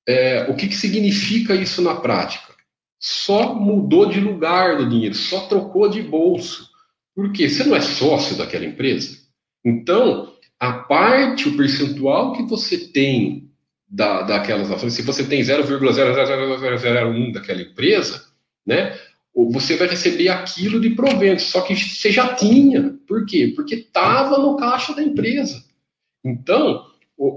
é, o que, que significa isso na prática? Só mudou de lugar do dinheiro, só trocou de bolso. Por quê? Você não é sócio daquela empresa. Então, a parte, o percentual que você tem da, daquelas ações, se você tem 0,00001 daquela empresa, né, você vai receber aquilo de provento, só que você já tinha. Por quê? Porque estava no caixa da empresa. Então,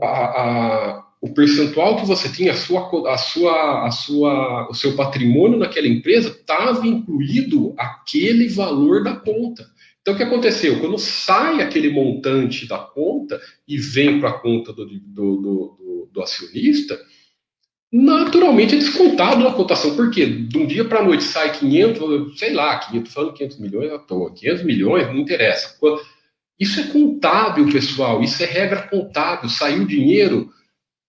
a, a, o percentual que você tinha, a sua, a sua, a sua, o seu patrimônio naquela empresa estava incluído aquele valor da conta. Então, o que aconteceu? Quando sai aquele montante da conta e vem para a conta do, do, do, do, acionista, naturalmente é descontado na cotação. Por quê? De um dia para a noite sai 500, sei lá, 500, falando 500 milhões à toa, 500 milhões, não interessa. Isso é contábil, pessoal, isso é regra contábil. Saiu dinheiro,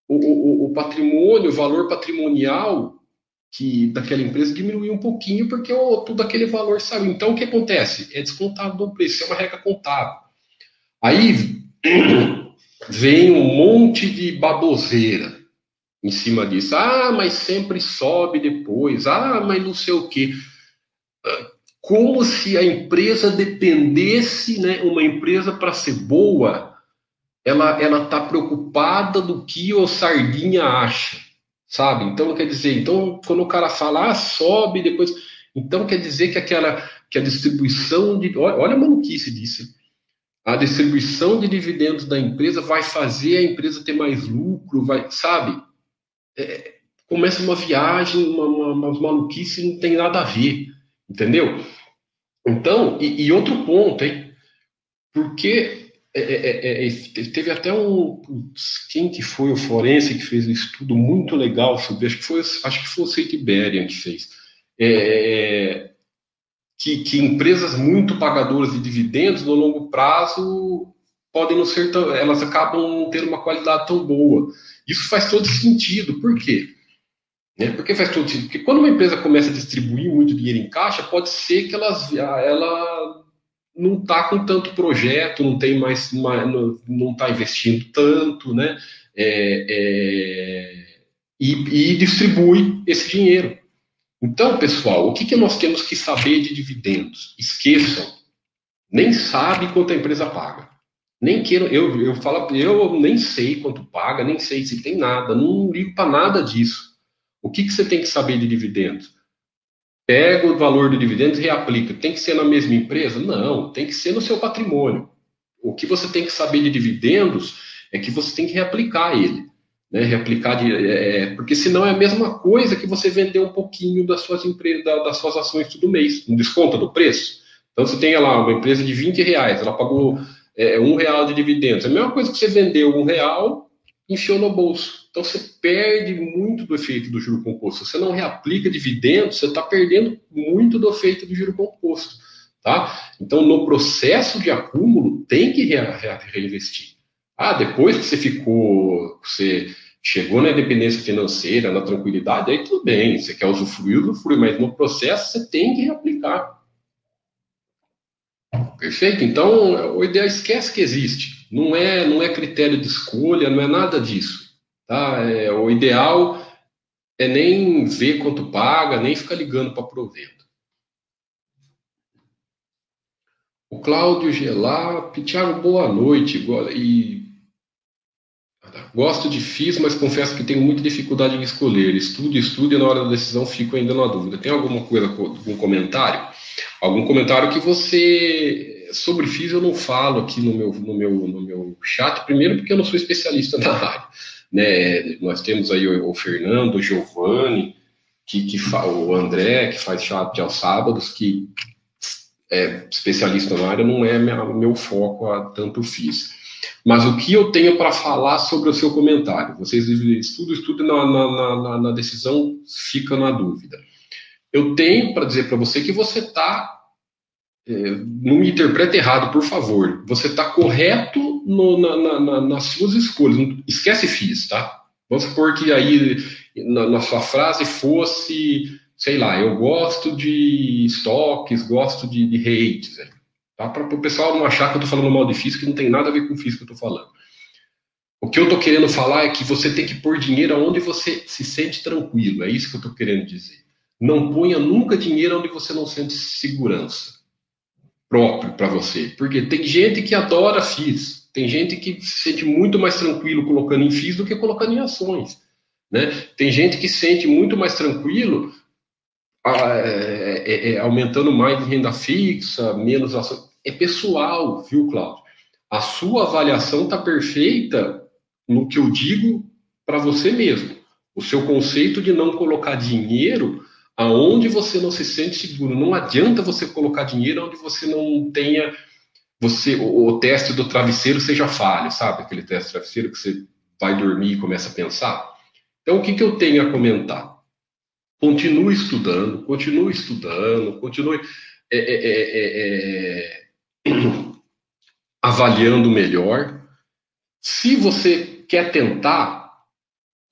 o, o, o patrimônio, o valor patrimonial que daquela empresa diminuiu um pouquinho porque oh, tudo aquele valor saiu. Então o que acontece? É descontado do preço, é uma regra contábil. Aí vem um monte de baboseira em cima disso. Ah, mas sempre sobe depois. Ah, mas não sei o quê. Como se a empresa dependesse, né? Uma empresa para ser boa, ela ela está preocupada do que o sardinha acha sabe? Então quer dizer, então quando o cara fala, ah, sobe depois, então quer dizer que aquela que a distribuição de, olha, olha a maluquice disso. A distribuição de dividendos da empresa vai fazer a empresa ter mais lucro, vai, sabe? É, começa uma viagem, uma, uma, uma maluquice não tem nada a ver, entendeu? Então, e, e outro ponto, hein? Porque é é, é, é, teve até um. Quem que foi o forense que fez um estudo muito legal sobre. Acho que foi, acho que foi o Seite Berian que fez. É, que, que, empresas muito pagadoras de dividendos no longo prazo podem não ser tão, elas acabam não ter uma qualidade tão boa. Isso faz todo sentido. Por quê? Né? Por que faz todo sentido? Porque quando uma empresa começa a distribuir muito dinheiro em caixa, pode ser que elas, ela não está com tanto projeto, não tem mais, não está investindo tanto, né? É, é, e, e, distribui esse dinheiro. Então, pessoal, o que, que nós temos que saber de dividendos? Esqueçam, nem sabe quanto a empresa paga. Nem quero, eu, eu falo, eu nem sei quanto paga, nem sei se tem nada, não ligo para nada disso. O que, que você tem que saber de dividendos? pega o valor do dividendo e reaplica. Tem que ser na mesma empresa? Não, tem que ser no seu patrimônio. O que você tem que saber de dividendos é que você tem que reaplicar ele. Né? Reaplicar de, é, é porque senão é a mesma coisa que você vender um pouquinho das suas empresas, das suas ações todo mês, um desconto do preço. Então você tem lá uma empresa de 20 reais, ela pagou é, um real de dividendos. É a mesma coisa que você vendeu um real, enfiou no bolso. Então você perde muito do efeito do juro composto. Você não reaplica dividendos, você está perdendo muito do efeito do juro composto. Tá? Então, no processo de acúmulo, tem que re re reinvestir. Ah, depois que você ficou, você chegou na independência financeira, na tranquilidade, aí tudo bem, você quer usufruir, usufruir, mas no processo você tem que reaplicar. Perfeito? Então, o ideal esquece que existe. Não é, não é critério de escolha, não é nada disso. Tá? É, o ideal é nem ver quanto paga, nem ficar ligando para provento. O Cláudio Gelap, Tiago, boa noite. E... Gosto de FIS, mas confesso que tenho muita dificuldade em escolher. Estudo, estudo e na hora da decisão fico ainda na dúvida. Tem alguma coisa, algum comentário? Algum comentário que você. Sobre FIS eu não falo aqui no meu, no meu, no meu chat, primeiro porque eu não sou especialista na área. Né? Nós temos aí o, o Fernando, o Giovanni, que, que o André, que faz chat aos sábados, que é especialista na área, não é meu foco, a tanto fiz. Mas o que eu tenho para falar sobre o seu comentário? Vocês estudam, estudam, na, na, na, na decisão fica na dúvida. Eu tenho para dizer para você que você está. É, não me errado, por favor. Você está correto no, na, na, nas suas escolhas. Esquece FIIs, tá? Vamos supor que aí na, na sua frase fosse, sei lá, eu gosto de estoques, gosto de, de rates, tá? Para o pessoal não achar que eu estou falando mal de FIIs, que não tem nada a ver com FIIs que eu estou falando. O que eu estou querendo falar é que você tem que pôr dinheiro onde você se sente tranquilo. É isso que eu estou querendo dizer. Não ponha nunca dinheiro onde você não sente segurança próprio para você. Porque tem gente que adora FIIs. Tem gente que se sente muito mais tranquilo colocando em FIIs do que colocando em ações. Né? Tem gente que se sente muito mais tranquilo é, é, é, aumentando mais em renda fixa, menos ações. É pessoal, viu, Cláudio? A sua avaliação está perfeita no que eu digo para você mesmo. O seu conceito de não colocar dinheiro aonde você não se sente seguro. Não adianta você colocar dinheiro onde você não tenha você o, o teste do travesseiro seja falho, sabe? Aquele teste do travesseiro que você vai dormir e começa a pensar. Então, o que, que eu tenho a comentar? Continue estudando, continue estudando, continue é, é, é, avaliando melhor. Se você quer tentar,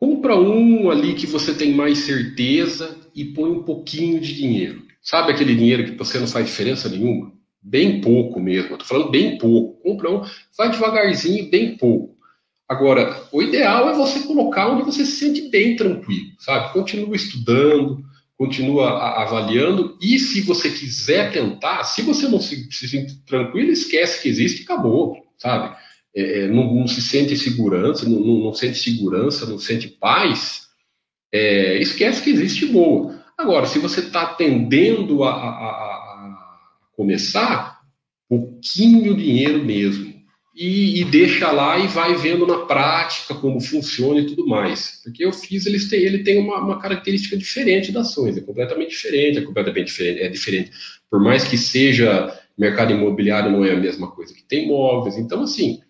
compra um ali que você tem mais certeza e põe um pouquinho de dinheiro. Sabe aquele dinheiro que você não faz diferença nenhuma? Bem pouco mesmo. Estou falando bem pouco. Compra um, vai devagarzinho, bem pouco. Agora, o ideal é você colocar onde você se sente bem tranquilo, sabe? Continua estudando, continua avaliando e se você quiser tentar, se você não se, se tranquilo, esquece que existe e acabou, sabe? É, é, não, não, se sente segurança, não, não, não, sente segurança, não sente paz, é, esquece que existe boa. Agora, se você está tendendo a, a, a, começar, pouquinho dinheiro mesmo. E, e, deixa lá e vai vendo na prática como funciona e tudo mais. Porque o FIS ele tem, ele tem uma, uma característica diferente das ações, é completamente diferente, é completamente diferente, é diferente. Por mais que seja mercado imobiliário, não é a mesma coisa que tem imóveis. Então, assim,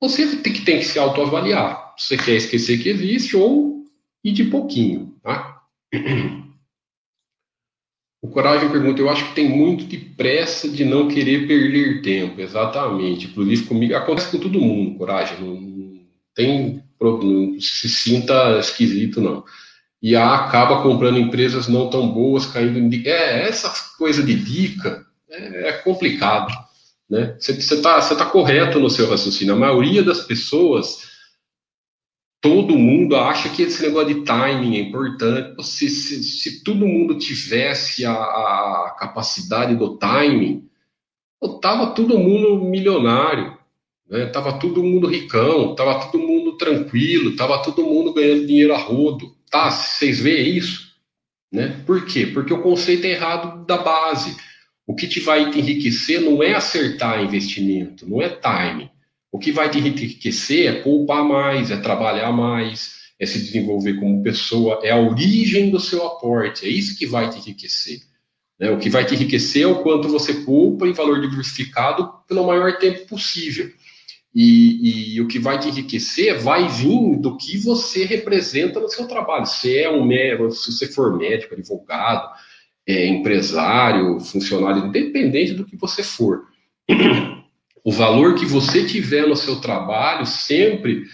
você tem que, tem que se autoavaliar. Você quer esquecer que existe ou ir de pouquinho, tá? O Coragem pergunta, eu acho que tem muito de pressa de não querer perder tempo. Exatamente. Inclusive comigo, acontece com todo mundo, Coragem. Não, tem, não se sinta esquisito, não. E a acaba comprando empresas não tão boas, caindo em... É, essa coisa de dica é, é complicado. Né? Você está tá correto no seu raciocínio. A maioria das pessoas, todo mundo acha que esse negócio de timing é importante. Se, se, se todo mundo tivesse a, a capacidade do timing, estava todo mundo milionário, né? Todo mundo ricão, tava todo mundo tranquilo, tava todo mundo ganhando dinheiro a rodo. Tá? Vocês veem isso? Né? Por quê? Porque o conceito é errado da base. O que te vai te enriquecer não é acertar investimento, não é time. O que vai te enriquecer é poupar mais, é trabalhar mais, é se desenvolver como pessoa, é a origem do seu aporte, é isso que vai te enriquecer. Né? O que vai te enriquecer é o quanto você poupa em valor diversificado pelo maior tempo possível. E, e, o que vai te enriquecer vai vir do que você representa no seu trabalho. Se é um médico, se você for médico, advogado, é, empresário, funcionário, independente do que você for. O valor que você tiver no seu trabalho sempre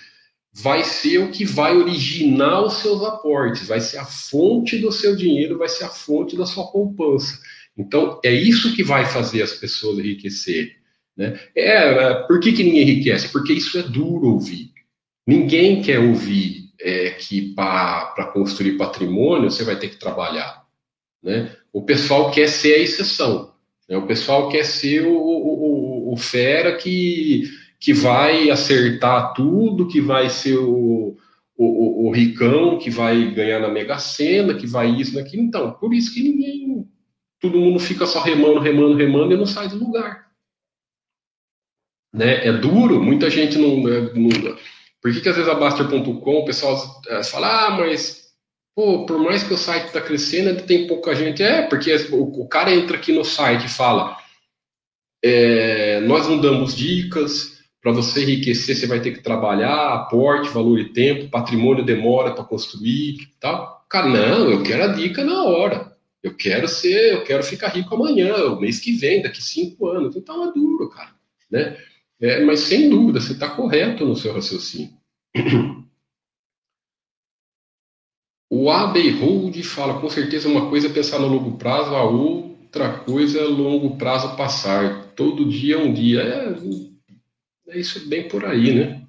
vai ser o que vai originar os seus aportes, vai ser a fonte do seu dinheiro, vai ser a fonte da sua poupança. Então, é isso que vai fazer as pessoas enriquecerem. Né? É, é por que, que ninguém enriquece? Porque isso é duro ouvir. Ninguém quer ouvir é, que para construir patrimônio você vai ter que trabalhar. Né? O pessoal quer ser a exceção. Né? O pessoal quer ser o, o, o, o, fera que, que vai acertar tudo, que vai ser o, o, o, ricão, que vai ganhar na Mega Sena, que vai isso, naquilo. Então, por isso que ninguém. Todo mundo fica só remando, remando, remando e não sai do lugar. Né? É duro, muita gente não. não por que, que às vezes a Baster.com o pessoal eh, fala, ah, mas Pô, por mais que o site está crescendo, ainda tem pouca gente. É, porque o, cara entra aqui no site e fala: é, nós não damos dicas, para você enriquecer, você vai ter que trabalhar, aporte, valor e tempo, patrimônio demora para construir tal. Cara, não, eu quero a dica na hora. Eu quero ser, eu quero ficar rico amanhã, o mês que vem, daqui cinco anos. Então é duro, cara. Né? É, mas sem dúvida, você está correto no seu raciocínio. O Abbey Hold fala, com certeza uma coisa é pensar no longo prazo, a outra coisa é longo prazo passar. Todo dia é um dia. É, é isso bem por aí, né?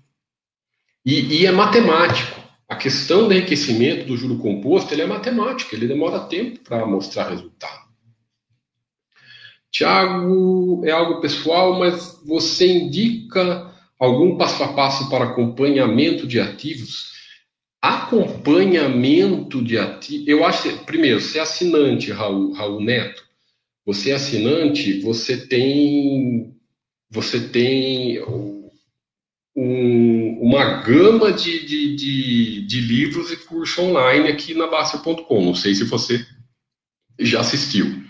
E, e, é matemático. A questão do enriquecimento do juro composto, ele é matemático, ele demora tempo para mostrar resultado. Tiago, é algo pessoal, mas você indica algum passo a passo para acompanhamento de ativos? Acompanhamento de ativos. Eu acho primeiro, você é assinante, Raul, Raul Neto. Você é assinante, você tem. Você tem um, uma gama de, de, de, de, livros e curso online aqui na Baster.com. Não sei se você já assistiu.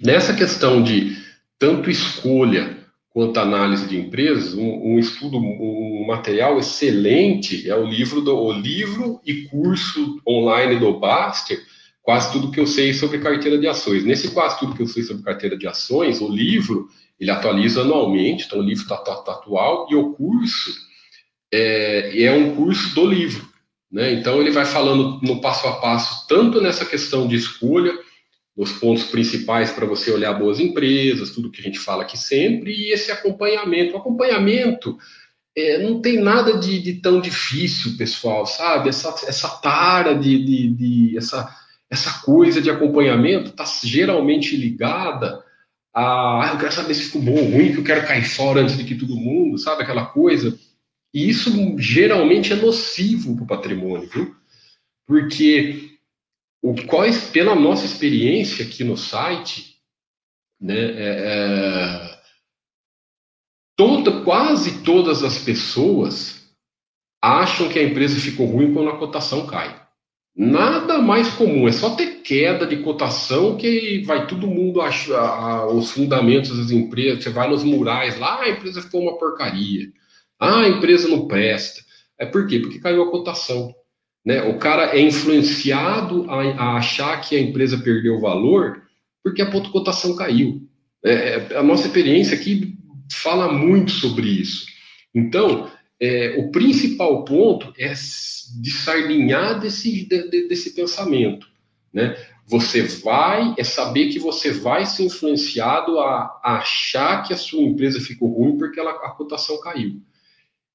Nessa questão de tanto escolha quanto análise de empresas, um, um, estudo, um material excelente é o livro do o livro e curso online do Baster, quase tudo que eu sei sobre carteira de ações. Nesse quase tudo que eu sei sobre carteira de ações, o livro ele atualiza anualmente, então o livro está tá, tá atual, e o curso é, é um curso do livro. Né? Então ele vai falando no passo a passo, tanto nessa questão de escolha, nos pontos principais para você olhar boas empresas, tudo que a gente fala aqui sempre, e esse acompanhamento. O acompanhamento é, não tem nada de, de, tão difícil, pessoal, sabe? Essa, essa tara de, de, de essa, essa coisa de acompanhamento está geralmente ligada a ah, eu quero saber se ficou bom ou ruim, que eu quero cair fora antes de que todo mundo, sabe? Aquela coisa. E isso geralmente é nocivo para o patrimônio, viu? Porque o, qual, pela nossa experiência aqui no site, né, é, é, toda, quase todas as pessoas acham que a empresa ficou ruim quando a cotação cai. Nada mais comum, é só ter queda de cotação que vai todo mundo achar os fundamentos das empresas. Você vai nos murais lá, ah, a empresa ficou uma porcaria. Ah, a empresa não presta. É por quê? Porque caiu a cotação. Né? O cara é influenciado a, a achar que a empresa perdeu valor porque a cotação caiu. É, é, a nossa experiência aqui fala muito sobre isso. Então, é, o principal ponto é de sardinhar desse, de, desse pensamento. Né? Você vai, é saber que você vai ser influenciado a, a achar que a sua empresa ficou ruim porque ela, a cotação caiu.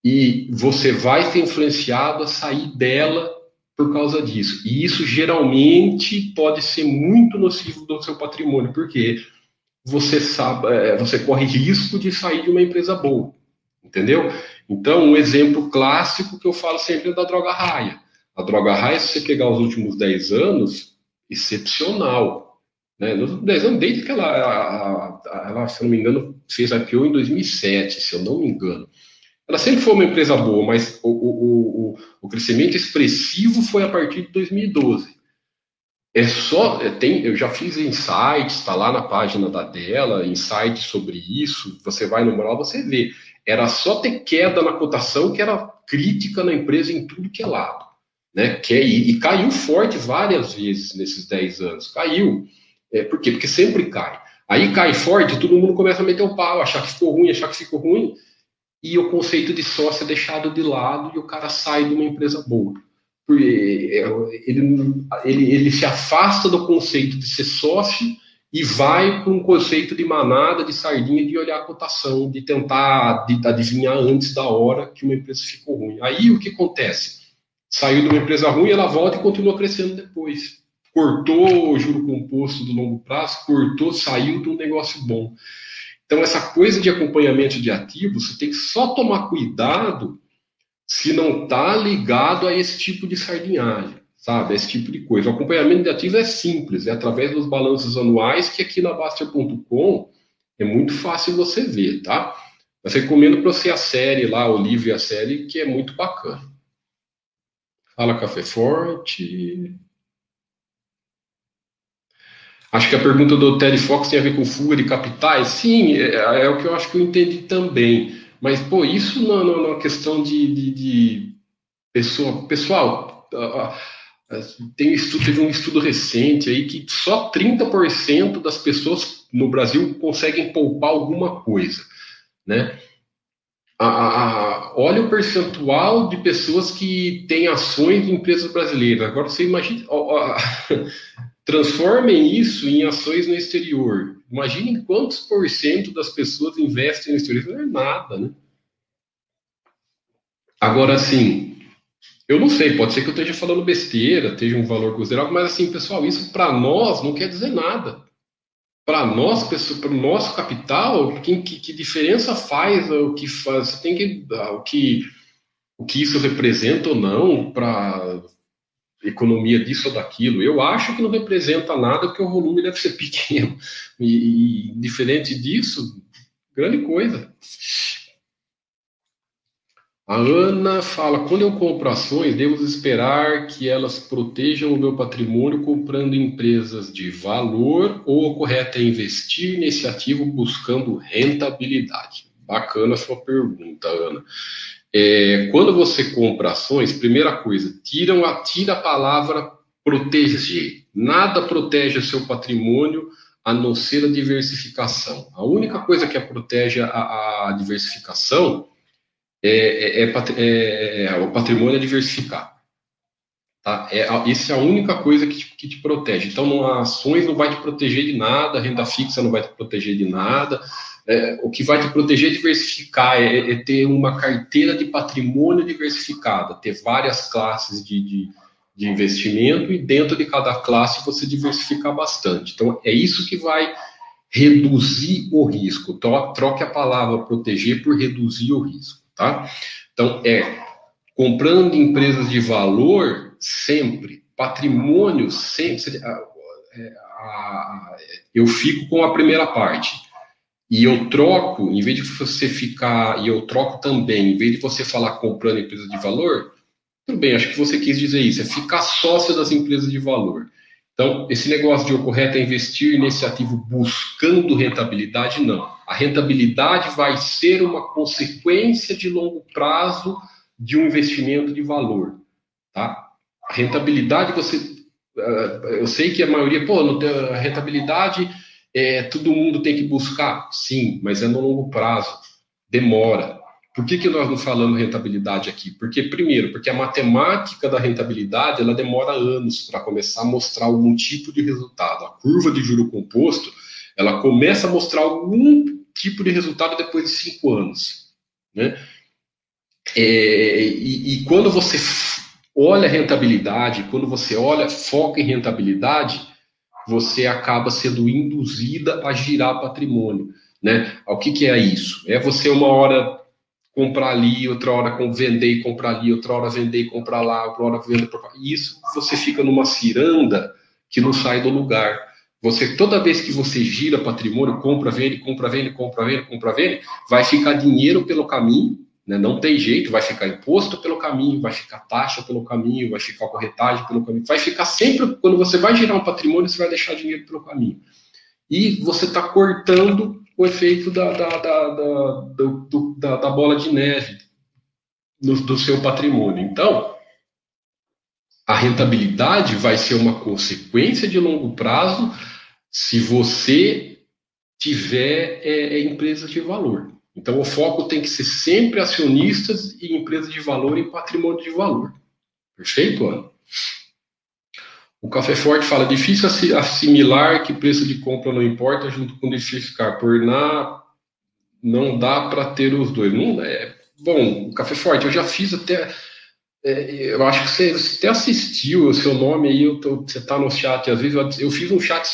E você vai ser influenciado a sair dela por causa disso. E isso geralmente pode ser muito nocivo do seu patrimônio, porque você sabe, é, você corre risco de sair de uma empresa boa, entendeu? Então, um exemplo clássico que eu falo sempre é da droga raia. A droga raia, se você pegar os últimos 10 anos, excepcional. Né? Nos 10 anos, desde que ela, ela, se eu não me engano, fez a IPO em 2007, se eu não me engano. Ela sempre foi uma empresa boa, mas o, o, o, o crescimento expressivo foi a partir de 2012. É só, é, tem, eu já fiz insights, está lá na página da dela, insights sobre isso. Você vai no mural, você vê. Era só ter queda na cotação que era crítica na empresa em tudo que é lado. Né? Que é, e, e caiu forte várias vezes nesses 10 anos. Caiu. É, por quê? Porque sempre cai. Aí cai forte, todo mundo começa a meter o pau, achar que ficou ruim, achar que ficou ruim, e o conceito de sócio é deixado de lado e o cara sai de uma empresa boa. Porque é, ele, ele, ele se afasta do conceito de ser sócio e vai para um conceito de manada, de sardinha, de olhar a cotação, de tentar de adivinhar antes da hora que uma empresa ficou ruim. Aí o que acontece? Saiu de uma empresa ruim, ela volta e continua crescendo depois. Cortou o juro composto do longo prazo, cortou, saiu de um negócio bom. Então, essa coisa de acompanhamento de ativos, você tem que só tomar cuidado se não está ligado a esse tipo de sardinhagem sabe? Esse tipo de coisa. O acompanhamento de ativos é simples, é através dos balanços anuais que aqui na Baster.com é muito fácil você ver, tá? Mas recomendo para você a série lá, o livro e a série, que é muito bacana. Fala Café Forte. Acho que a pergunta do Terry Fox tem a ver com fuga de capitais. Sim, é, é o que eu acho que eu entendi também. Mas, pô, isso na, na, na questão de, de, de pessoa, pessoal, tem estudo, teve um estudo recente aí que só 30% das pessoas no Brasil conseguem poupar alguma coisa, né? a, a, olha o percentual de pessoas que têm ações de empresas brasileiras. Agora você imagina, transformem isso em ações no exterior. Imaginem quantos por cento das pessoas investem no exterior. Não é nada, né? Agora, assim, eu não sei, pode ser que eu esteja falando besteira, esteja um valor considerável, mas assim, pessoal, isso para nós não quer dizer nada para nós, para o nosso capital, que, que, diferença faz o que faz? Você tem que o que o que isso representa ou não para economia disso ou daquilo. Eu acho que não representa nada porque o volume deve ser pequeno e, e diferente disso, grande coisa. A Ana fala: quando eu compro ações, devo esperar que elas protejam o meu patrimônio comprando empresas de valor ou o correto é investir nesse ativo buscando rentabilidade? Bacana a sua pergunta, Ana. É, quando você compra ações, primeira coisa, tiram a, tira a palavra proteger. Nada protege o seu patrimônio a não ser a diversificação. A única coisa que a protege a, a diversificação é, é, é, é, o patrimônio é diversificar. Tá? É, isso é a única coisa que te, que te protege. Então, não, ações não vai te proteger de nada, renda fixa não vai te proteger de nada. É, o que vai te proteger é diversificar, é, é, ter uma carteira de patrimônio diversificada, ter várias classes de, de, de, investimento e dentro de cada classe você diversificar bastante. Então, é isso que vai reduzir o risco. Troque a palavra proteger por reduzir o risco. Tá? Então, é comprando empresas de valor sempre, patrimônio sempre. A, é, a, a, eu fico com a primeira parte. E eu troco, em vez de você ficar, e eu troco também, em vez de você falar comprando empresas de valor, tudo bem, acho que você quis dizer isso, é ficar sócio das empresas de valor. Então, esse negócio de o correto é investir nesse ativo buscando rentabilidade, não. A rentabilidade vai ser uma consequência de longo prazo de um investimento de valor. Tá? A rentabilidade, você. Eh, eu sei que a maioria, pô, a rentabilidade é, todo mundo tem que buscar. Sim, mas é no longo prazo. Demora. Por que, que nós não falamos rentabilidade aqui? Porque, primeiro, porque a matemática da rentabilidade ela demora anos para começar a mostrar algum tipo de resultado. A curva de juro composto ela começa a mostrar algum tipo de resultado depois de cinco anos. Né? É, e, e quando você olha a rentabilidade, quando você olha, foca em rentabilidade, você acaba sendo induzida a girar patrimônio. Né? O que, que é isso? É você uma hora comprar ali, outra hora vender e comprar ali, outra hora vender e comprar lá, outra hora vender. E isso você fica numa ciranda que não sai do lugar. Você toda vez que você gira patrimônio, compra, vende, compra, vende, compra, vende, compra, vende, vai ficar dinheiro pelo caminho, né? Não tem jeito, vai ficar imposto pelo caminho, vai ficar taxa pelo caminho, vai ficar corretagem pelo caminho, vai ficar sempre quando você vai girar um patrimônio, você vai deixar dinheiro pelo caminho. E você está cortando o efeito da, da, da, da, da bola de neve do, do seu patrimônio. Então, a rentabilidade vai ser uma consequência de longo prazo se você tiver é, é, empresas de valor. Então, o foco tem que ser sempre acionistas e empresas de valor e patrimônio de valor. Perfeito, Ana? O Café Forte fala: difícil assimilar que preço de compra não importa junto com diversificar, por na não dá para ter os dois. Não é bom. O Café Forte, eu já fiz até. É, eu acho que você, você, até assistiu o seu nome aí, eu tô, você está no chat. Às vezes eu, eu, fiz um chat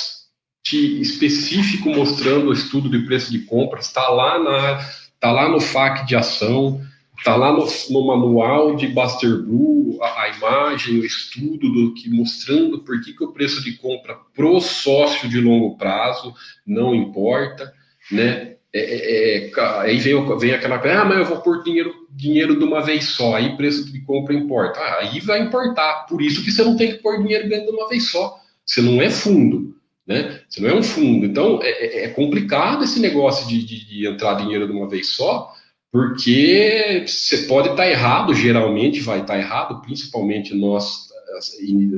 específico mostrando o estudo de preço de compras. Está lá na, tá lá no FAQ de ação. Está lá no, no, manual de Buster Blue a, a, imagem, o estudo do que mostrando por que, que o preço de compra pro sócio de longo prazo não importa, né? É, é, é aí vem, vem aquela coisa, ah, mas eu vou pôr dinheiro, dinheiro de uma vez só, aí preço de compra importa. Ah, aí vai importar, por isso que você não tem que pôr dinheiro dentro de uma vez só. Você não é fundo, né? Você não é um fundo. Então é, é, é complicado esse negócio de, de, de entrar dinheiro de uma vez só, porque você pode estar errado, geralmente vai estar errado, principalmente nós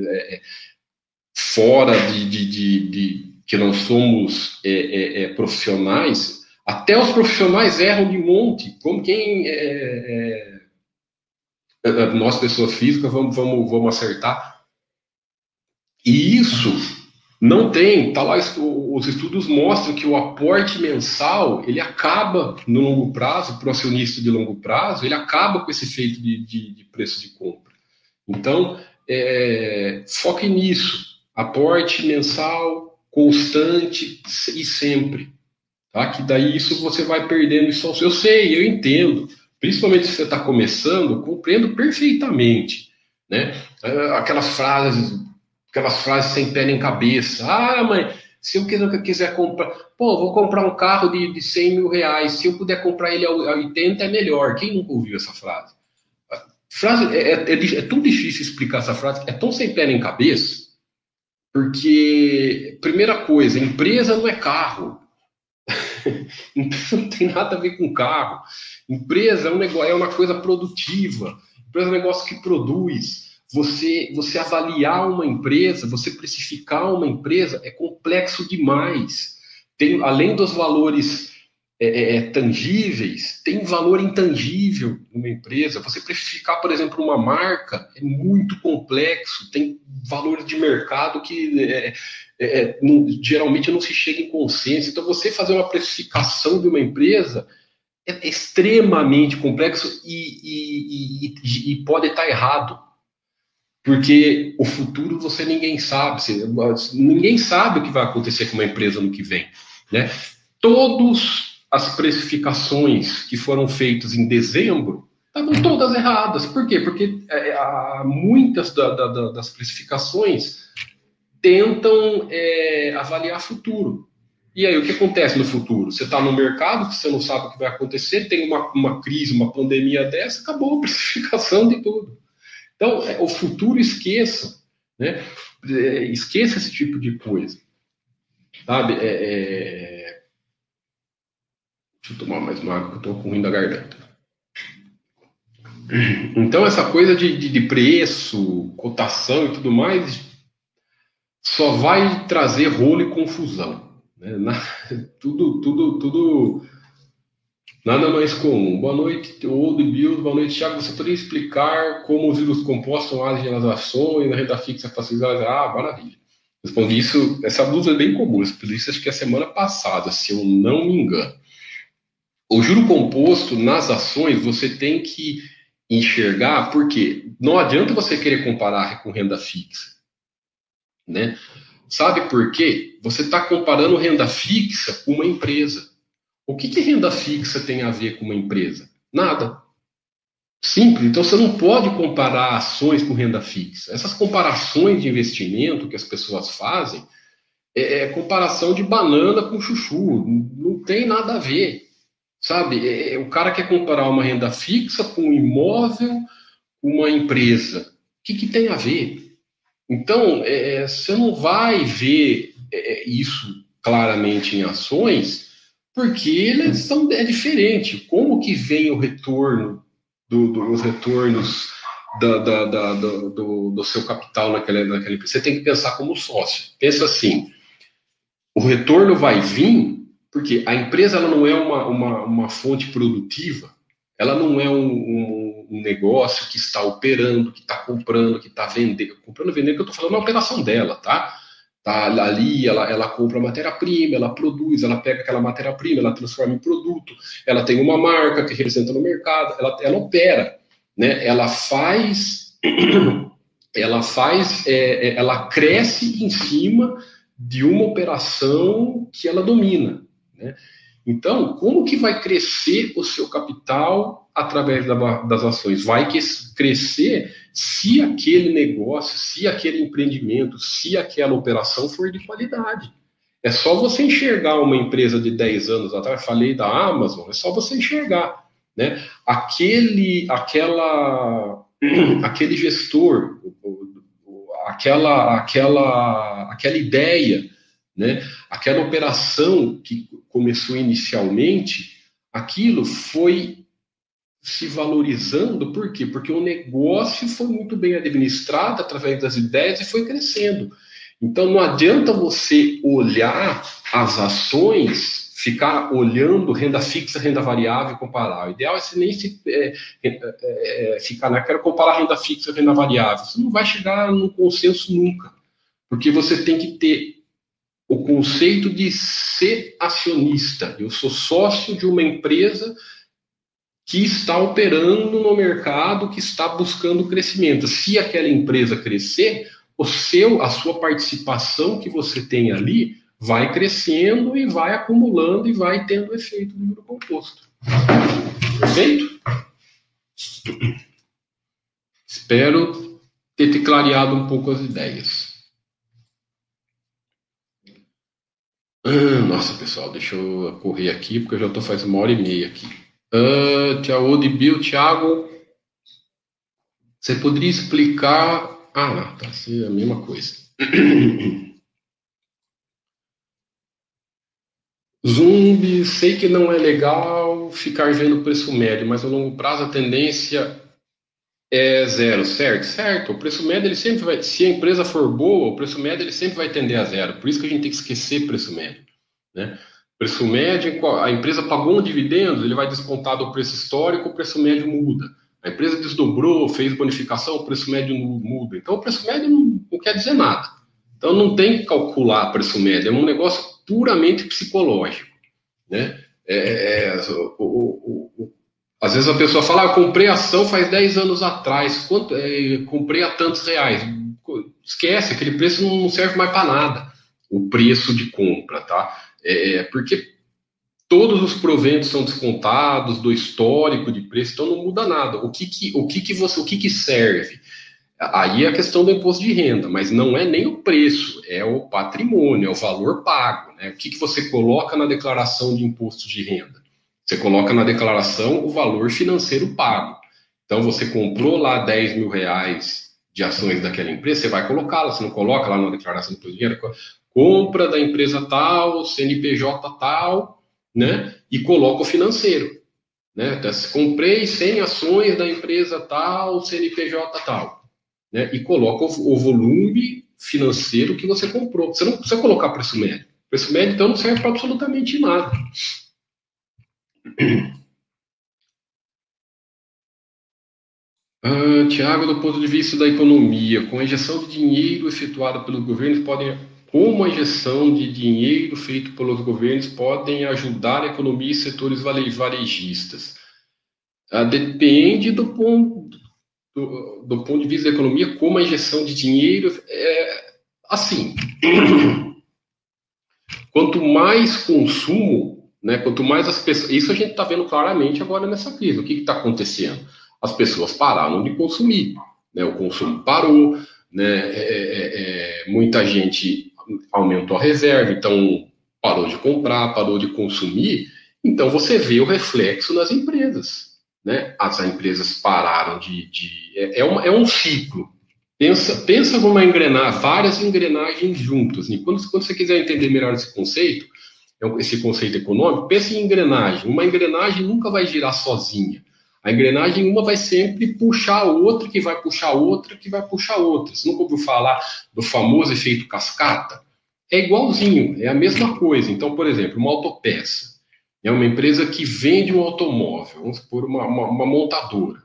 é, é, fora de, de, que não somos é, é, profissionais, Até os profissionais erram de monte, como quem nós pessoas físicas vamos, vamos, vamos acertar. E isso não tem, tá lá, os estudos mostram que o aporte mensal, ele acaba no longo prazo, para o acionista de longo prazo, ele acaba com esse efeito de, de, de preço de compra. Então, é, foque nisso, aporte mensal, constante e sempre. Tá? Que daí isso você vai perdendo isso. Eu sei, eu entendo. Principalmente se você está começando, compreendo perfeitamente. Né? Aquelas frases aquelas frases sem pé nem cabeça. Ah, mãe, se eu quiser, quiser comprar, pô, vou comprar um carro de, de 100 mil reais, se eu puder comprar ele a 80 é melhor. Quem nunca ouviu essa frase? A frase é, é, é, é tão difícil explicar essa frase, é tão sem pé nem cabeça, porque, primeira coisa, empresa não é carro. empresa não tem nada a ver com carro. Empresa é, um negócio, é uma coisa produtiva. Empresa é um negócio que produz você, você avaliar uma empresa, você precificar uma empresa é complexo demais. Tem, além dos valores é, é, é tangíveis, tem valor intangível numa empresa. Você precificar, por exemplo, uma marca é muito complexo, tem valores de mercado que é, é, é não, geralmente não se chega em consenso. Então, você fazer uma precificação de uma empresa é extremamente complexo e, e, e, e pode estar errado porque o futuro você ninguém sabe, ninguém sabe o que vai acontecer com uma empresa no que vem, né? Todas as precificações que foram feitas em dezembro estavam todas erradas. Por quê? Porque é, muitas da, da, das precificações tentam é, avaliar futuro. E aí, o que acontece no futuro? Você está no mercado, você não sabe o que vai acontecer, tem uma, uma crise, uma pandemia dessa, acabou a precificação de tudo. Então, é, o futuro esqueça, né? É, esqueça esse tipo de coisa. Sabe? É, é... Deixa eu tomar mais uma água que eu estou com ruim da garganta. Então, essa coisa de, de, de preço, cotação e tudo mais, só vai trazer rolo e confusão. Né? Na, tudo, tudo, tudo Nada mais comum. Boa noite, Old Bill. Boa noite, Thiago. Você poderia explicar como os juros compostos agem nas ações, na renda fixa facilitada? Ah, maravilha. Respondi isso. Essa blusa é bem comum. Eu isso acho que é a semana passada, se eu não me engano. O juro composto nas ações você tem que enxergar, porque não adianta você querer comparar com renda fixa. Né? Sabe por quê? Você está comparando renda fixa com uma empresa. O que, que renda fixa tem a ver com uma empresa? Nada. Simples. Então você não pode comparar ações com renda fixa. Essas comparações de investimento que as pessoas fazem é, é comparação de banana com chuchu. Não tem nada a ver. Sabe? É, é, o cara quer comparar uma renda fixa com um imóvel, uma empresa. O que, que tem a ver? Então, é, você não vai ver é, isso claramente em ações porque eles são, é diferente. Como que vem o retorno do, do, os retornos da, da, da, do, do, seu capital naquela, naquela empresa? Você tem que pensar como sócio. Pensa assim, o retorno vai vir porque a empresa ela não é uma, uma, uma fonte produtiva, ela não é um, um, um negócio que está operando, que está comprando, que está vendendo. Comprando, vendendo, que eu estou falando na operação dela, tá? Tá ali, ela, ela compra matéria-prima, ela produz, ela pega aquela matéria-prima, ela transforma em produto, ela tem uma marca que representa no mercado, ela, ela opera, né? Ela faz, ela faz, é, é, ela cresce em cima de uma operação que ela domina, né? Então, como que vai crescer o seu capital através da, das ações? Vai crescer se aquele negócio, se aquele empreendimento, se aquela operação for de qualidade. É só você enxergar uma empresa de 10 anos atrás, falei da Amazon, é só você enxergar. Né? Aquele, aquela, aquele gestor, aquela, aquela, aquela ideia, né? aquela operação que começou inicialmente, aquilo foi se valorizando, por quê? Porque o negócio foi muito bem administrado através das ideias e foi crescendo. Então não adianta você olhar as ações ficar olhando renda fixa, renda variável e comparar. O ideal é você nem se, é, é, é, ficar na quero comparar renda fixa e renda variável. Você não vai chegar num consenso nunca, porque você tem que ter o conceito de ser acionista. Eu sou sócio de uma empresa que está operando no mercado, que está buscando crescimento. Se aquela empresa crescer, o seu, a sua participação que você tem ali vai crescendo e vai acumulando e vai tendo efeito do juro composto. Perfeito? Espero ter te clareado um pouco as ideias. Ah, nossa, pessoal, deixa eu correr aqui, porque eu já estou fazendo uma hora e meia aqui. Uh, de Bill, Thiago, você poderia explicar. Ah, não, tá, é a mesma coisa. Zumbi, sei que não é legal ficar vendo o preço médio, mas a longo prazo a tendência é zero, certo? Certo. O preço médio ele sempre vai, se a empresa for boa, o preço médio ele sempre vai tender a zero. Por isso que a gente tem que esquecer preço médio, né? Preço médio, a empresa pagou um dividendo, ele vai descontar do preço histórico, o preço médio muda. A empresa desdobrou, fez bonificação, o preço médio muda. Então, o preço médio não, não quer dizer nada. Então, não tem que calcular preço médio, é um negócio puramente psicológico. Né? É, é, é o, o, o, às vezes a pessoa fala, ah, eu comprei ação faz 10 anos atrás, quanto, é, comprei a tantos reais. Esquece, aquele preço não serve mais para nada, o preço de compra, tá? É, é, porque todos os proventos são descontados do histórico de preço, então não muda nada. O que, que, o que, que você, o que, que serve? Aí é a questão do imposto de renda, mas não é nem o preço, é o patrimônio, é o valor pago. Né? O que, que você coloca na declaração de imposto de renda? Você coloca na declaração o valor financeiro pago. Então, você comprou lá 10 mil reais de ações daquela empresa, você vai colocá-la, você não coloca lá na declaração de imposto de renda, compra da empresa tal, CNPJ tal, né? E coloca o financeiro. Né? Então, comprei 100 ações da empresa tal, CNPJ tal né, e coloca o, volume financeiro que você comprou. Você não precisa colocar preço médio. Preço médio, então, não serve para absolutamente nada. Ah, Tiago, do ponto de vista da economia, com a injeção de dinheiro efetuada pelos governos, podem, como a injeção de dinheiro feita pelos governos podem ajudar a economia e setores varejistas? Ah, depende do ponto, do, do ponto de vista da economia, como a injeção de dinheiro é assim. Quanto mais consumo, né, quanto mais as pessoas. Isso a gente está vendo claramente agora nessa crise. O que está acontecendo? As pessoas pararam de consumir. Né, o consumo parou, né, é, é, é, muita gente aumentou a reserva, então parou de comprar, parou de consumir. Então você vê o reflexo nas empresas né? As empresas pararam de. de é, é, é um ciclo. Pensa, pensa numa engrenar, várias engrenagens juntas. E quando, quando você quiser entender melhor esse conceito, é esse conceito econômico, pense em engrenagem. Uma engrenagem nunca vai girar sozinha. A engrenagem, uma vai sempre puxar a outra, que vai puxar a outra, que vai puxar a outra. Você nunca ouviu falar do famoso efeito cascata? É igualzinho, é a mesma coisa. Então, por exemplo, uma autopeça. É uma empresa que vende um automóvel, vamos supor, uma, uma, uma montadora.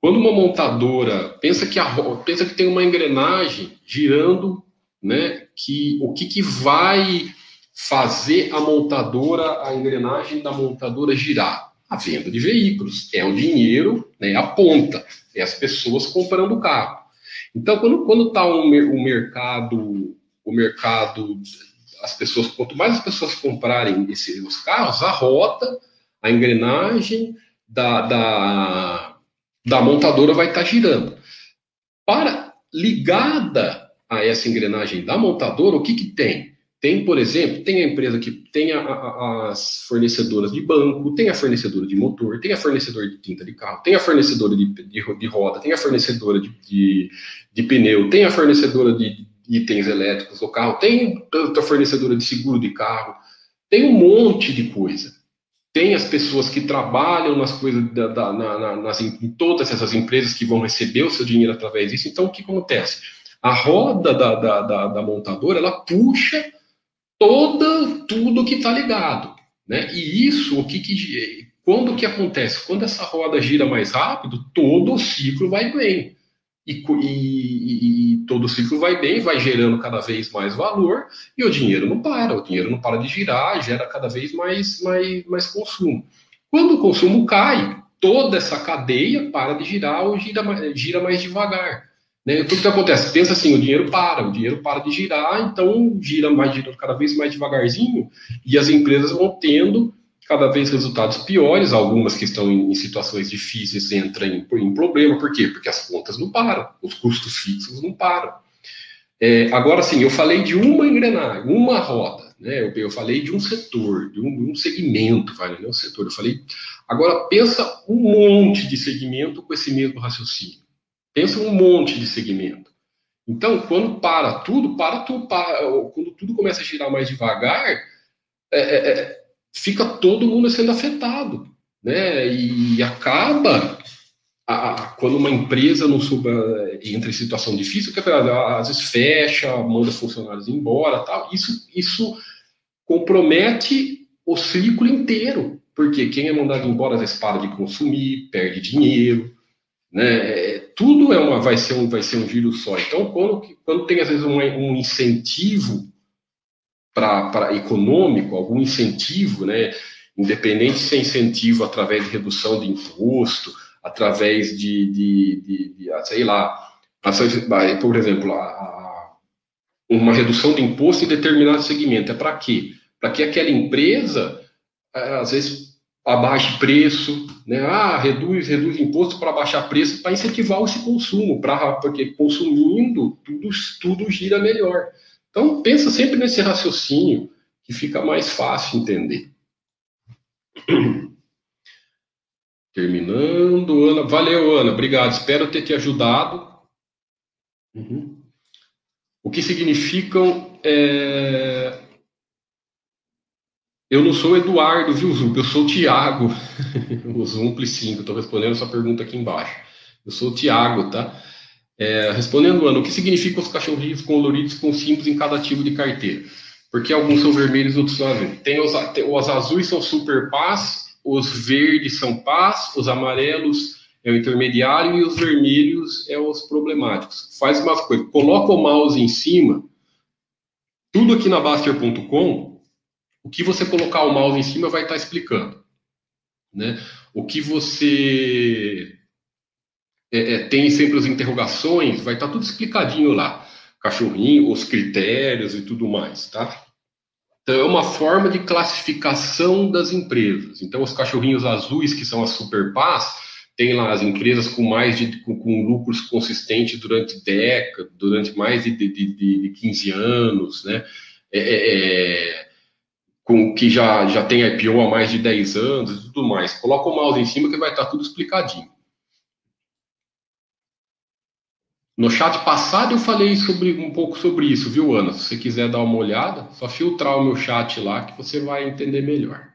Quando uma montadora pensa que, a, pensa que tem uma engrenagem girando, né, que o que, que vai fazer a montadora, a engrenagem da montadora girar? A venda de veículos, é o dinheiro, né, a ponta, é as pessoas comprando o carro. Então, quando está o, o mercado, o mercado as pessoas, quanto mais as pessoas comprarem esses, os carros, a rota, a engrenagem da, da, da montadora vai estar tá girando. Para ligada a essa engrenagem da montadora, o que, que tem? Tem, por exemplo, tem a empresa que tem a, a, as fornecedoras de banco, tem a fornecedora de motor, tem a fornecedora de tinta de carro, tem a fornecedora de, de, de roda, tem a fornecedora de, de, de pneu, tem a fornecedora de, itens elétricos no carro, tem tanta fornecedora de seguro de carro, tem um monte de coisa. Tem as pessoas que trabalham nas coisas, da, da, na, na, nas, em todas essas empresas que vão receber o seu dinheiro através disso. Então, o que acontece? A roda da, da, da, da montadora, ela puxa toda tudo que está ligado. Né? E isso, o que, que quando que acontece? Quando essa roda gira mais rápido, todo o ciclo vai bem. E, e, e, todo o ciclo vai bem, vai gerando cada vez mais valor e o dinheiro não para, o dinheiro não para de girar, gera cada vez mais, mais, mais consumo. Quando o consumo cai, toda essa cadeia para de girar ou gira, gira mais devagar. Né? Tudo que acontece, pensa assim, o dinheiro para, o dinheiro para de girar, então gira mais, gira cada vez mais devagarzinho e as empresas vão tendo cada vez resultados piores, algumas que estão em, situações difíceis entram em, em, problema, por quê? Porque as contas não param, os custos fixos não param. É, agora sim, eu falei de uma engrenagem, uma roda, né? Eu, eu falei de um setor, de um, um segmento, vai, não é um setor, eu falei. Agora pensa um monte de segmento com esse mesmo raciocínio. Pensa um monte de segmento. Então, quando para tudo, para tudo, para, quando tudo começa a girar mais devagar, é, é, é fica todo mundo sendo afetado, né? E acaba a, quando uma empresa não suba, entra em situação difícil, que às vezes fecha, manda funcionários embora, tal. Isso isso compromete o ciclo inteiro, porque quem é mandado embora às vezes para de consumir, perde dinheiro, né? Tudo é uma vai ser um vai ser um giro só. Então quando quando tem às vezes um, um incentivo para econômico, algum incentivo, né? Independente se é incentivo através de redução de imposto, através de, de, de, de ah, sei lá, por exemplo, a, uma redução de imposto em determinado segmento. É para quê? Para que aquela empresa, eh, às vezes, abaixe preço, né? Ah, reduz, reduz imposto para baixar preço, para incentivar esse consumo, pra, porque consumindo tudo, tudo gira melhor. Então, pensa sempre nesse raciocínio que fica mais fácil entender. Terminando, Ana. Valeu, Ana. Obrigado. Espero ter te ajudado. Uhum. O que significam. É... Eu não sou Eduardo, viu, Zup? Eu sou o Tiago. o Zumpli 5. Estou respondendo sua pergunta aqui embaixo. Eu sou o Tiago, tá? É, respondendo, Ana, o que significam os cachorrinhos coloridos com símbolos em cada tipo de carteira? Porque alguns são vermelhos, outros são azuis. Tem os, tem, os azuis são super paz, os verdes são paz, os amarelos é o intermediário e os vermelhos é os problemáticos. Faz uma coisa, coloca o mouse em cima, tudo aqui na Baster.com, o que você colocar o mouse em cima vai estar explicando. Né? O que você é, é, tem sempre as interrogações, vai estar tá tudo explicadinho lá. Cachorrinho, os critérios e tudo mais, tá? Então, é uma forma de classificação das empresas. Então, os cachorrinhos azuis, que são as super paz, tem lá as empresas com mais de com, com lucros consistentes durante décadas, durante mais de, de, de, de 15 anos, né? É, é, é, com que já, já tem IPO há mais de 10 anos e tudo mais. Coloca o mouse em cima que vai estar tá tudo explicadinho. No chat passado eu falei sobre, um pouco sobre isso, viu, Ana? Se você quiser dar uma olhada, só filtrar o meu chat lá que você vai entender melhor.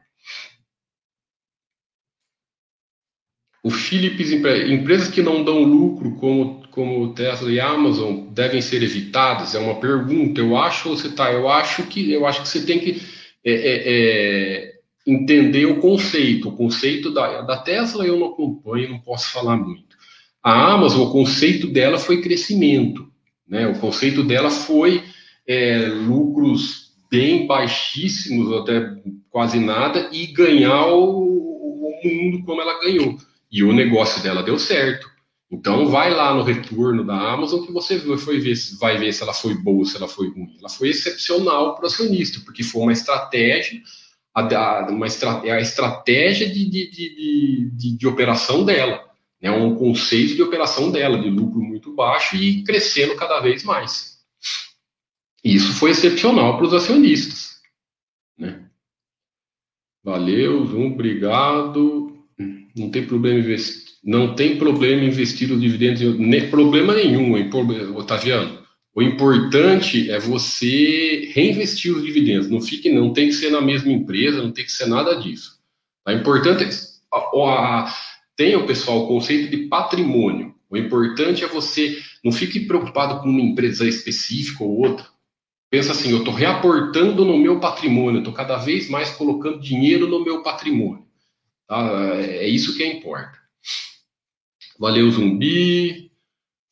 O Philips, empresas que não dão lucro, como, como Tesla e Amazon, devem ser evitadas? É uma pergunta. Eu acho, você tá, eu acho que eu acho que você tem que é, é, é, entender o conceito. O conceito da, da Tesla eu não acompanho, não posso falar muito. A Amazon, o conceito dela foi crescimento, né? O conceito dela foi é, lucros bem baixíssimos, até quase nada, e ganhar o, o mundo como ela ganhou. E o negócio dela deu certo. Então vai lá no retorno da Amazon que você foi ver, vai ver se ela foi boa, se ela foi ruim. Ela foi excepcional para o acionista, porque foi uma estratégia, a, uma estra, a estratégia de, de, de, de, operação dela é um conceito de operação dela, de lucro muito baixo e crescendo cada vez mais. Isso foi excepcional para os acionistas. Né? Valeu, Zoom, obrigado. Não tem problema investir, não tem problema investir os dividendos, nem problema nenhum, Otaviano. O importante é você reinvestir os dividendos. Não fique, não tem que ser na mesma empresa, não tem que ser nada disso. O importante é a, a Tenha, pessoal, o conceito de patrimônio. O importante é você não fique preocupado com uma empresa específica ou outra. Pensa assim, eu estou reaportando no meu patrimônio, estou cada vez mais colocando dinheiro no meu patrimônio. Tá? É isso que importa. Valeu, Zumbi.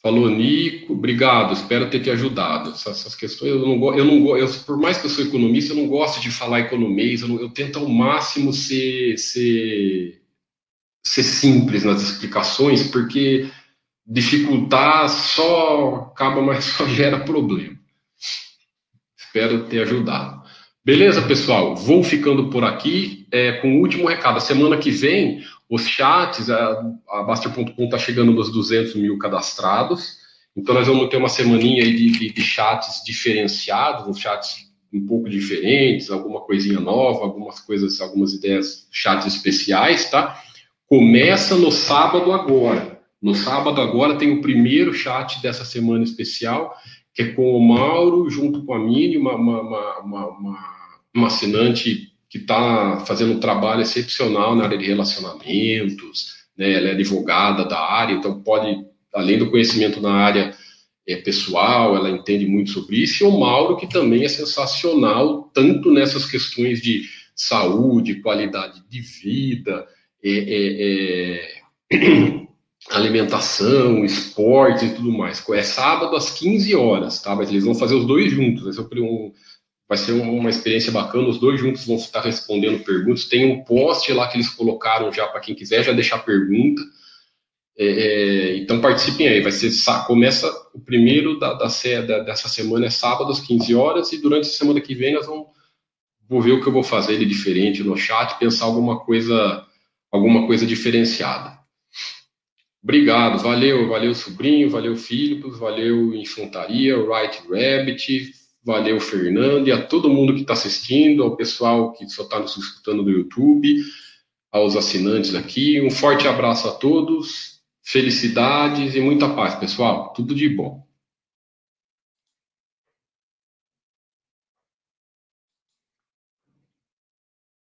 Falou, Nico. Obrigado, espero ter te ajudado. Essas, essas questões, eu não, eu não eu, por mais que eu sou economista, eu não gosto de falar economês, eu, não, eu tento ao máximo ser, ser, ser simples nas explicações, porque dificultar só acaba, mas só gera problema. Espero ter ajudado. Beleza, pessoal? Vou ficando por aqui é, com o último recado. Semana que vem, os chats, a, a Baster.com está chegando nos 200 mil cadastrados. Então, nós vamos ter uma semaninha aí de, de, de chats diferenciados, uns chats um pouco diferentes, alguma coisinha nova, algumas coisas, algumas ideias, chats especiais, tá? Começa no sábado agora. No sábado agora tem o primeiro chat dessa semana especial que é com o Mauro, junto com a Mini, uma, uma, uma, uma, uma assinante que está fazendo um trabalho excepcional na área de relacionamentos, né? ela é advogada da área, então pode, além do conhecimento na área é, pessoal, ela entende muito sobre isso, e o Mauro, que também é sensacional, tanto nessas questões de saúde, qualidade de vida, é, é, é alimentação, esporte e tudo mais. É sábado às 15 horas, tá? Mas eles vão fazer os dois juntos. Vai ser, um, vai ser uma experiência bacana. Os dois juntos vão estar respondendo perguntas. Tem um post lá que eles colocaram já para quem quiser já deixar pergunta. É, é, então participem aí. Vai ser começa o primeiro da, da, da, dessa semana é sábado às 15 horas e durante a semana que vem nós vamos vou ver o que eu vou fazer de diferente no chat, pensar alguma coisa alguma coisa diferenciada. Obrigado, valeu, valeu sobrinho, valeu Filipos, valeu Infantaria, White Rabbit, valeu Fernando e a todo mundo que está assistindo, ao pessoal que só está nos escutando no YouTube, aos assinantes aqui. Um forte abraço a todos, felicidades e muita paz, pessoal. Tudo de bom.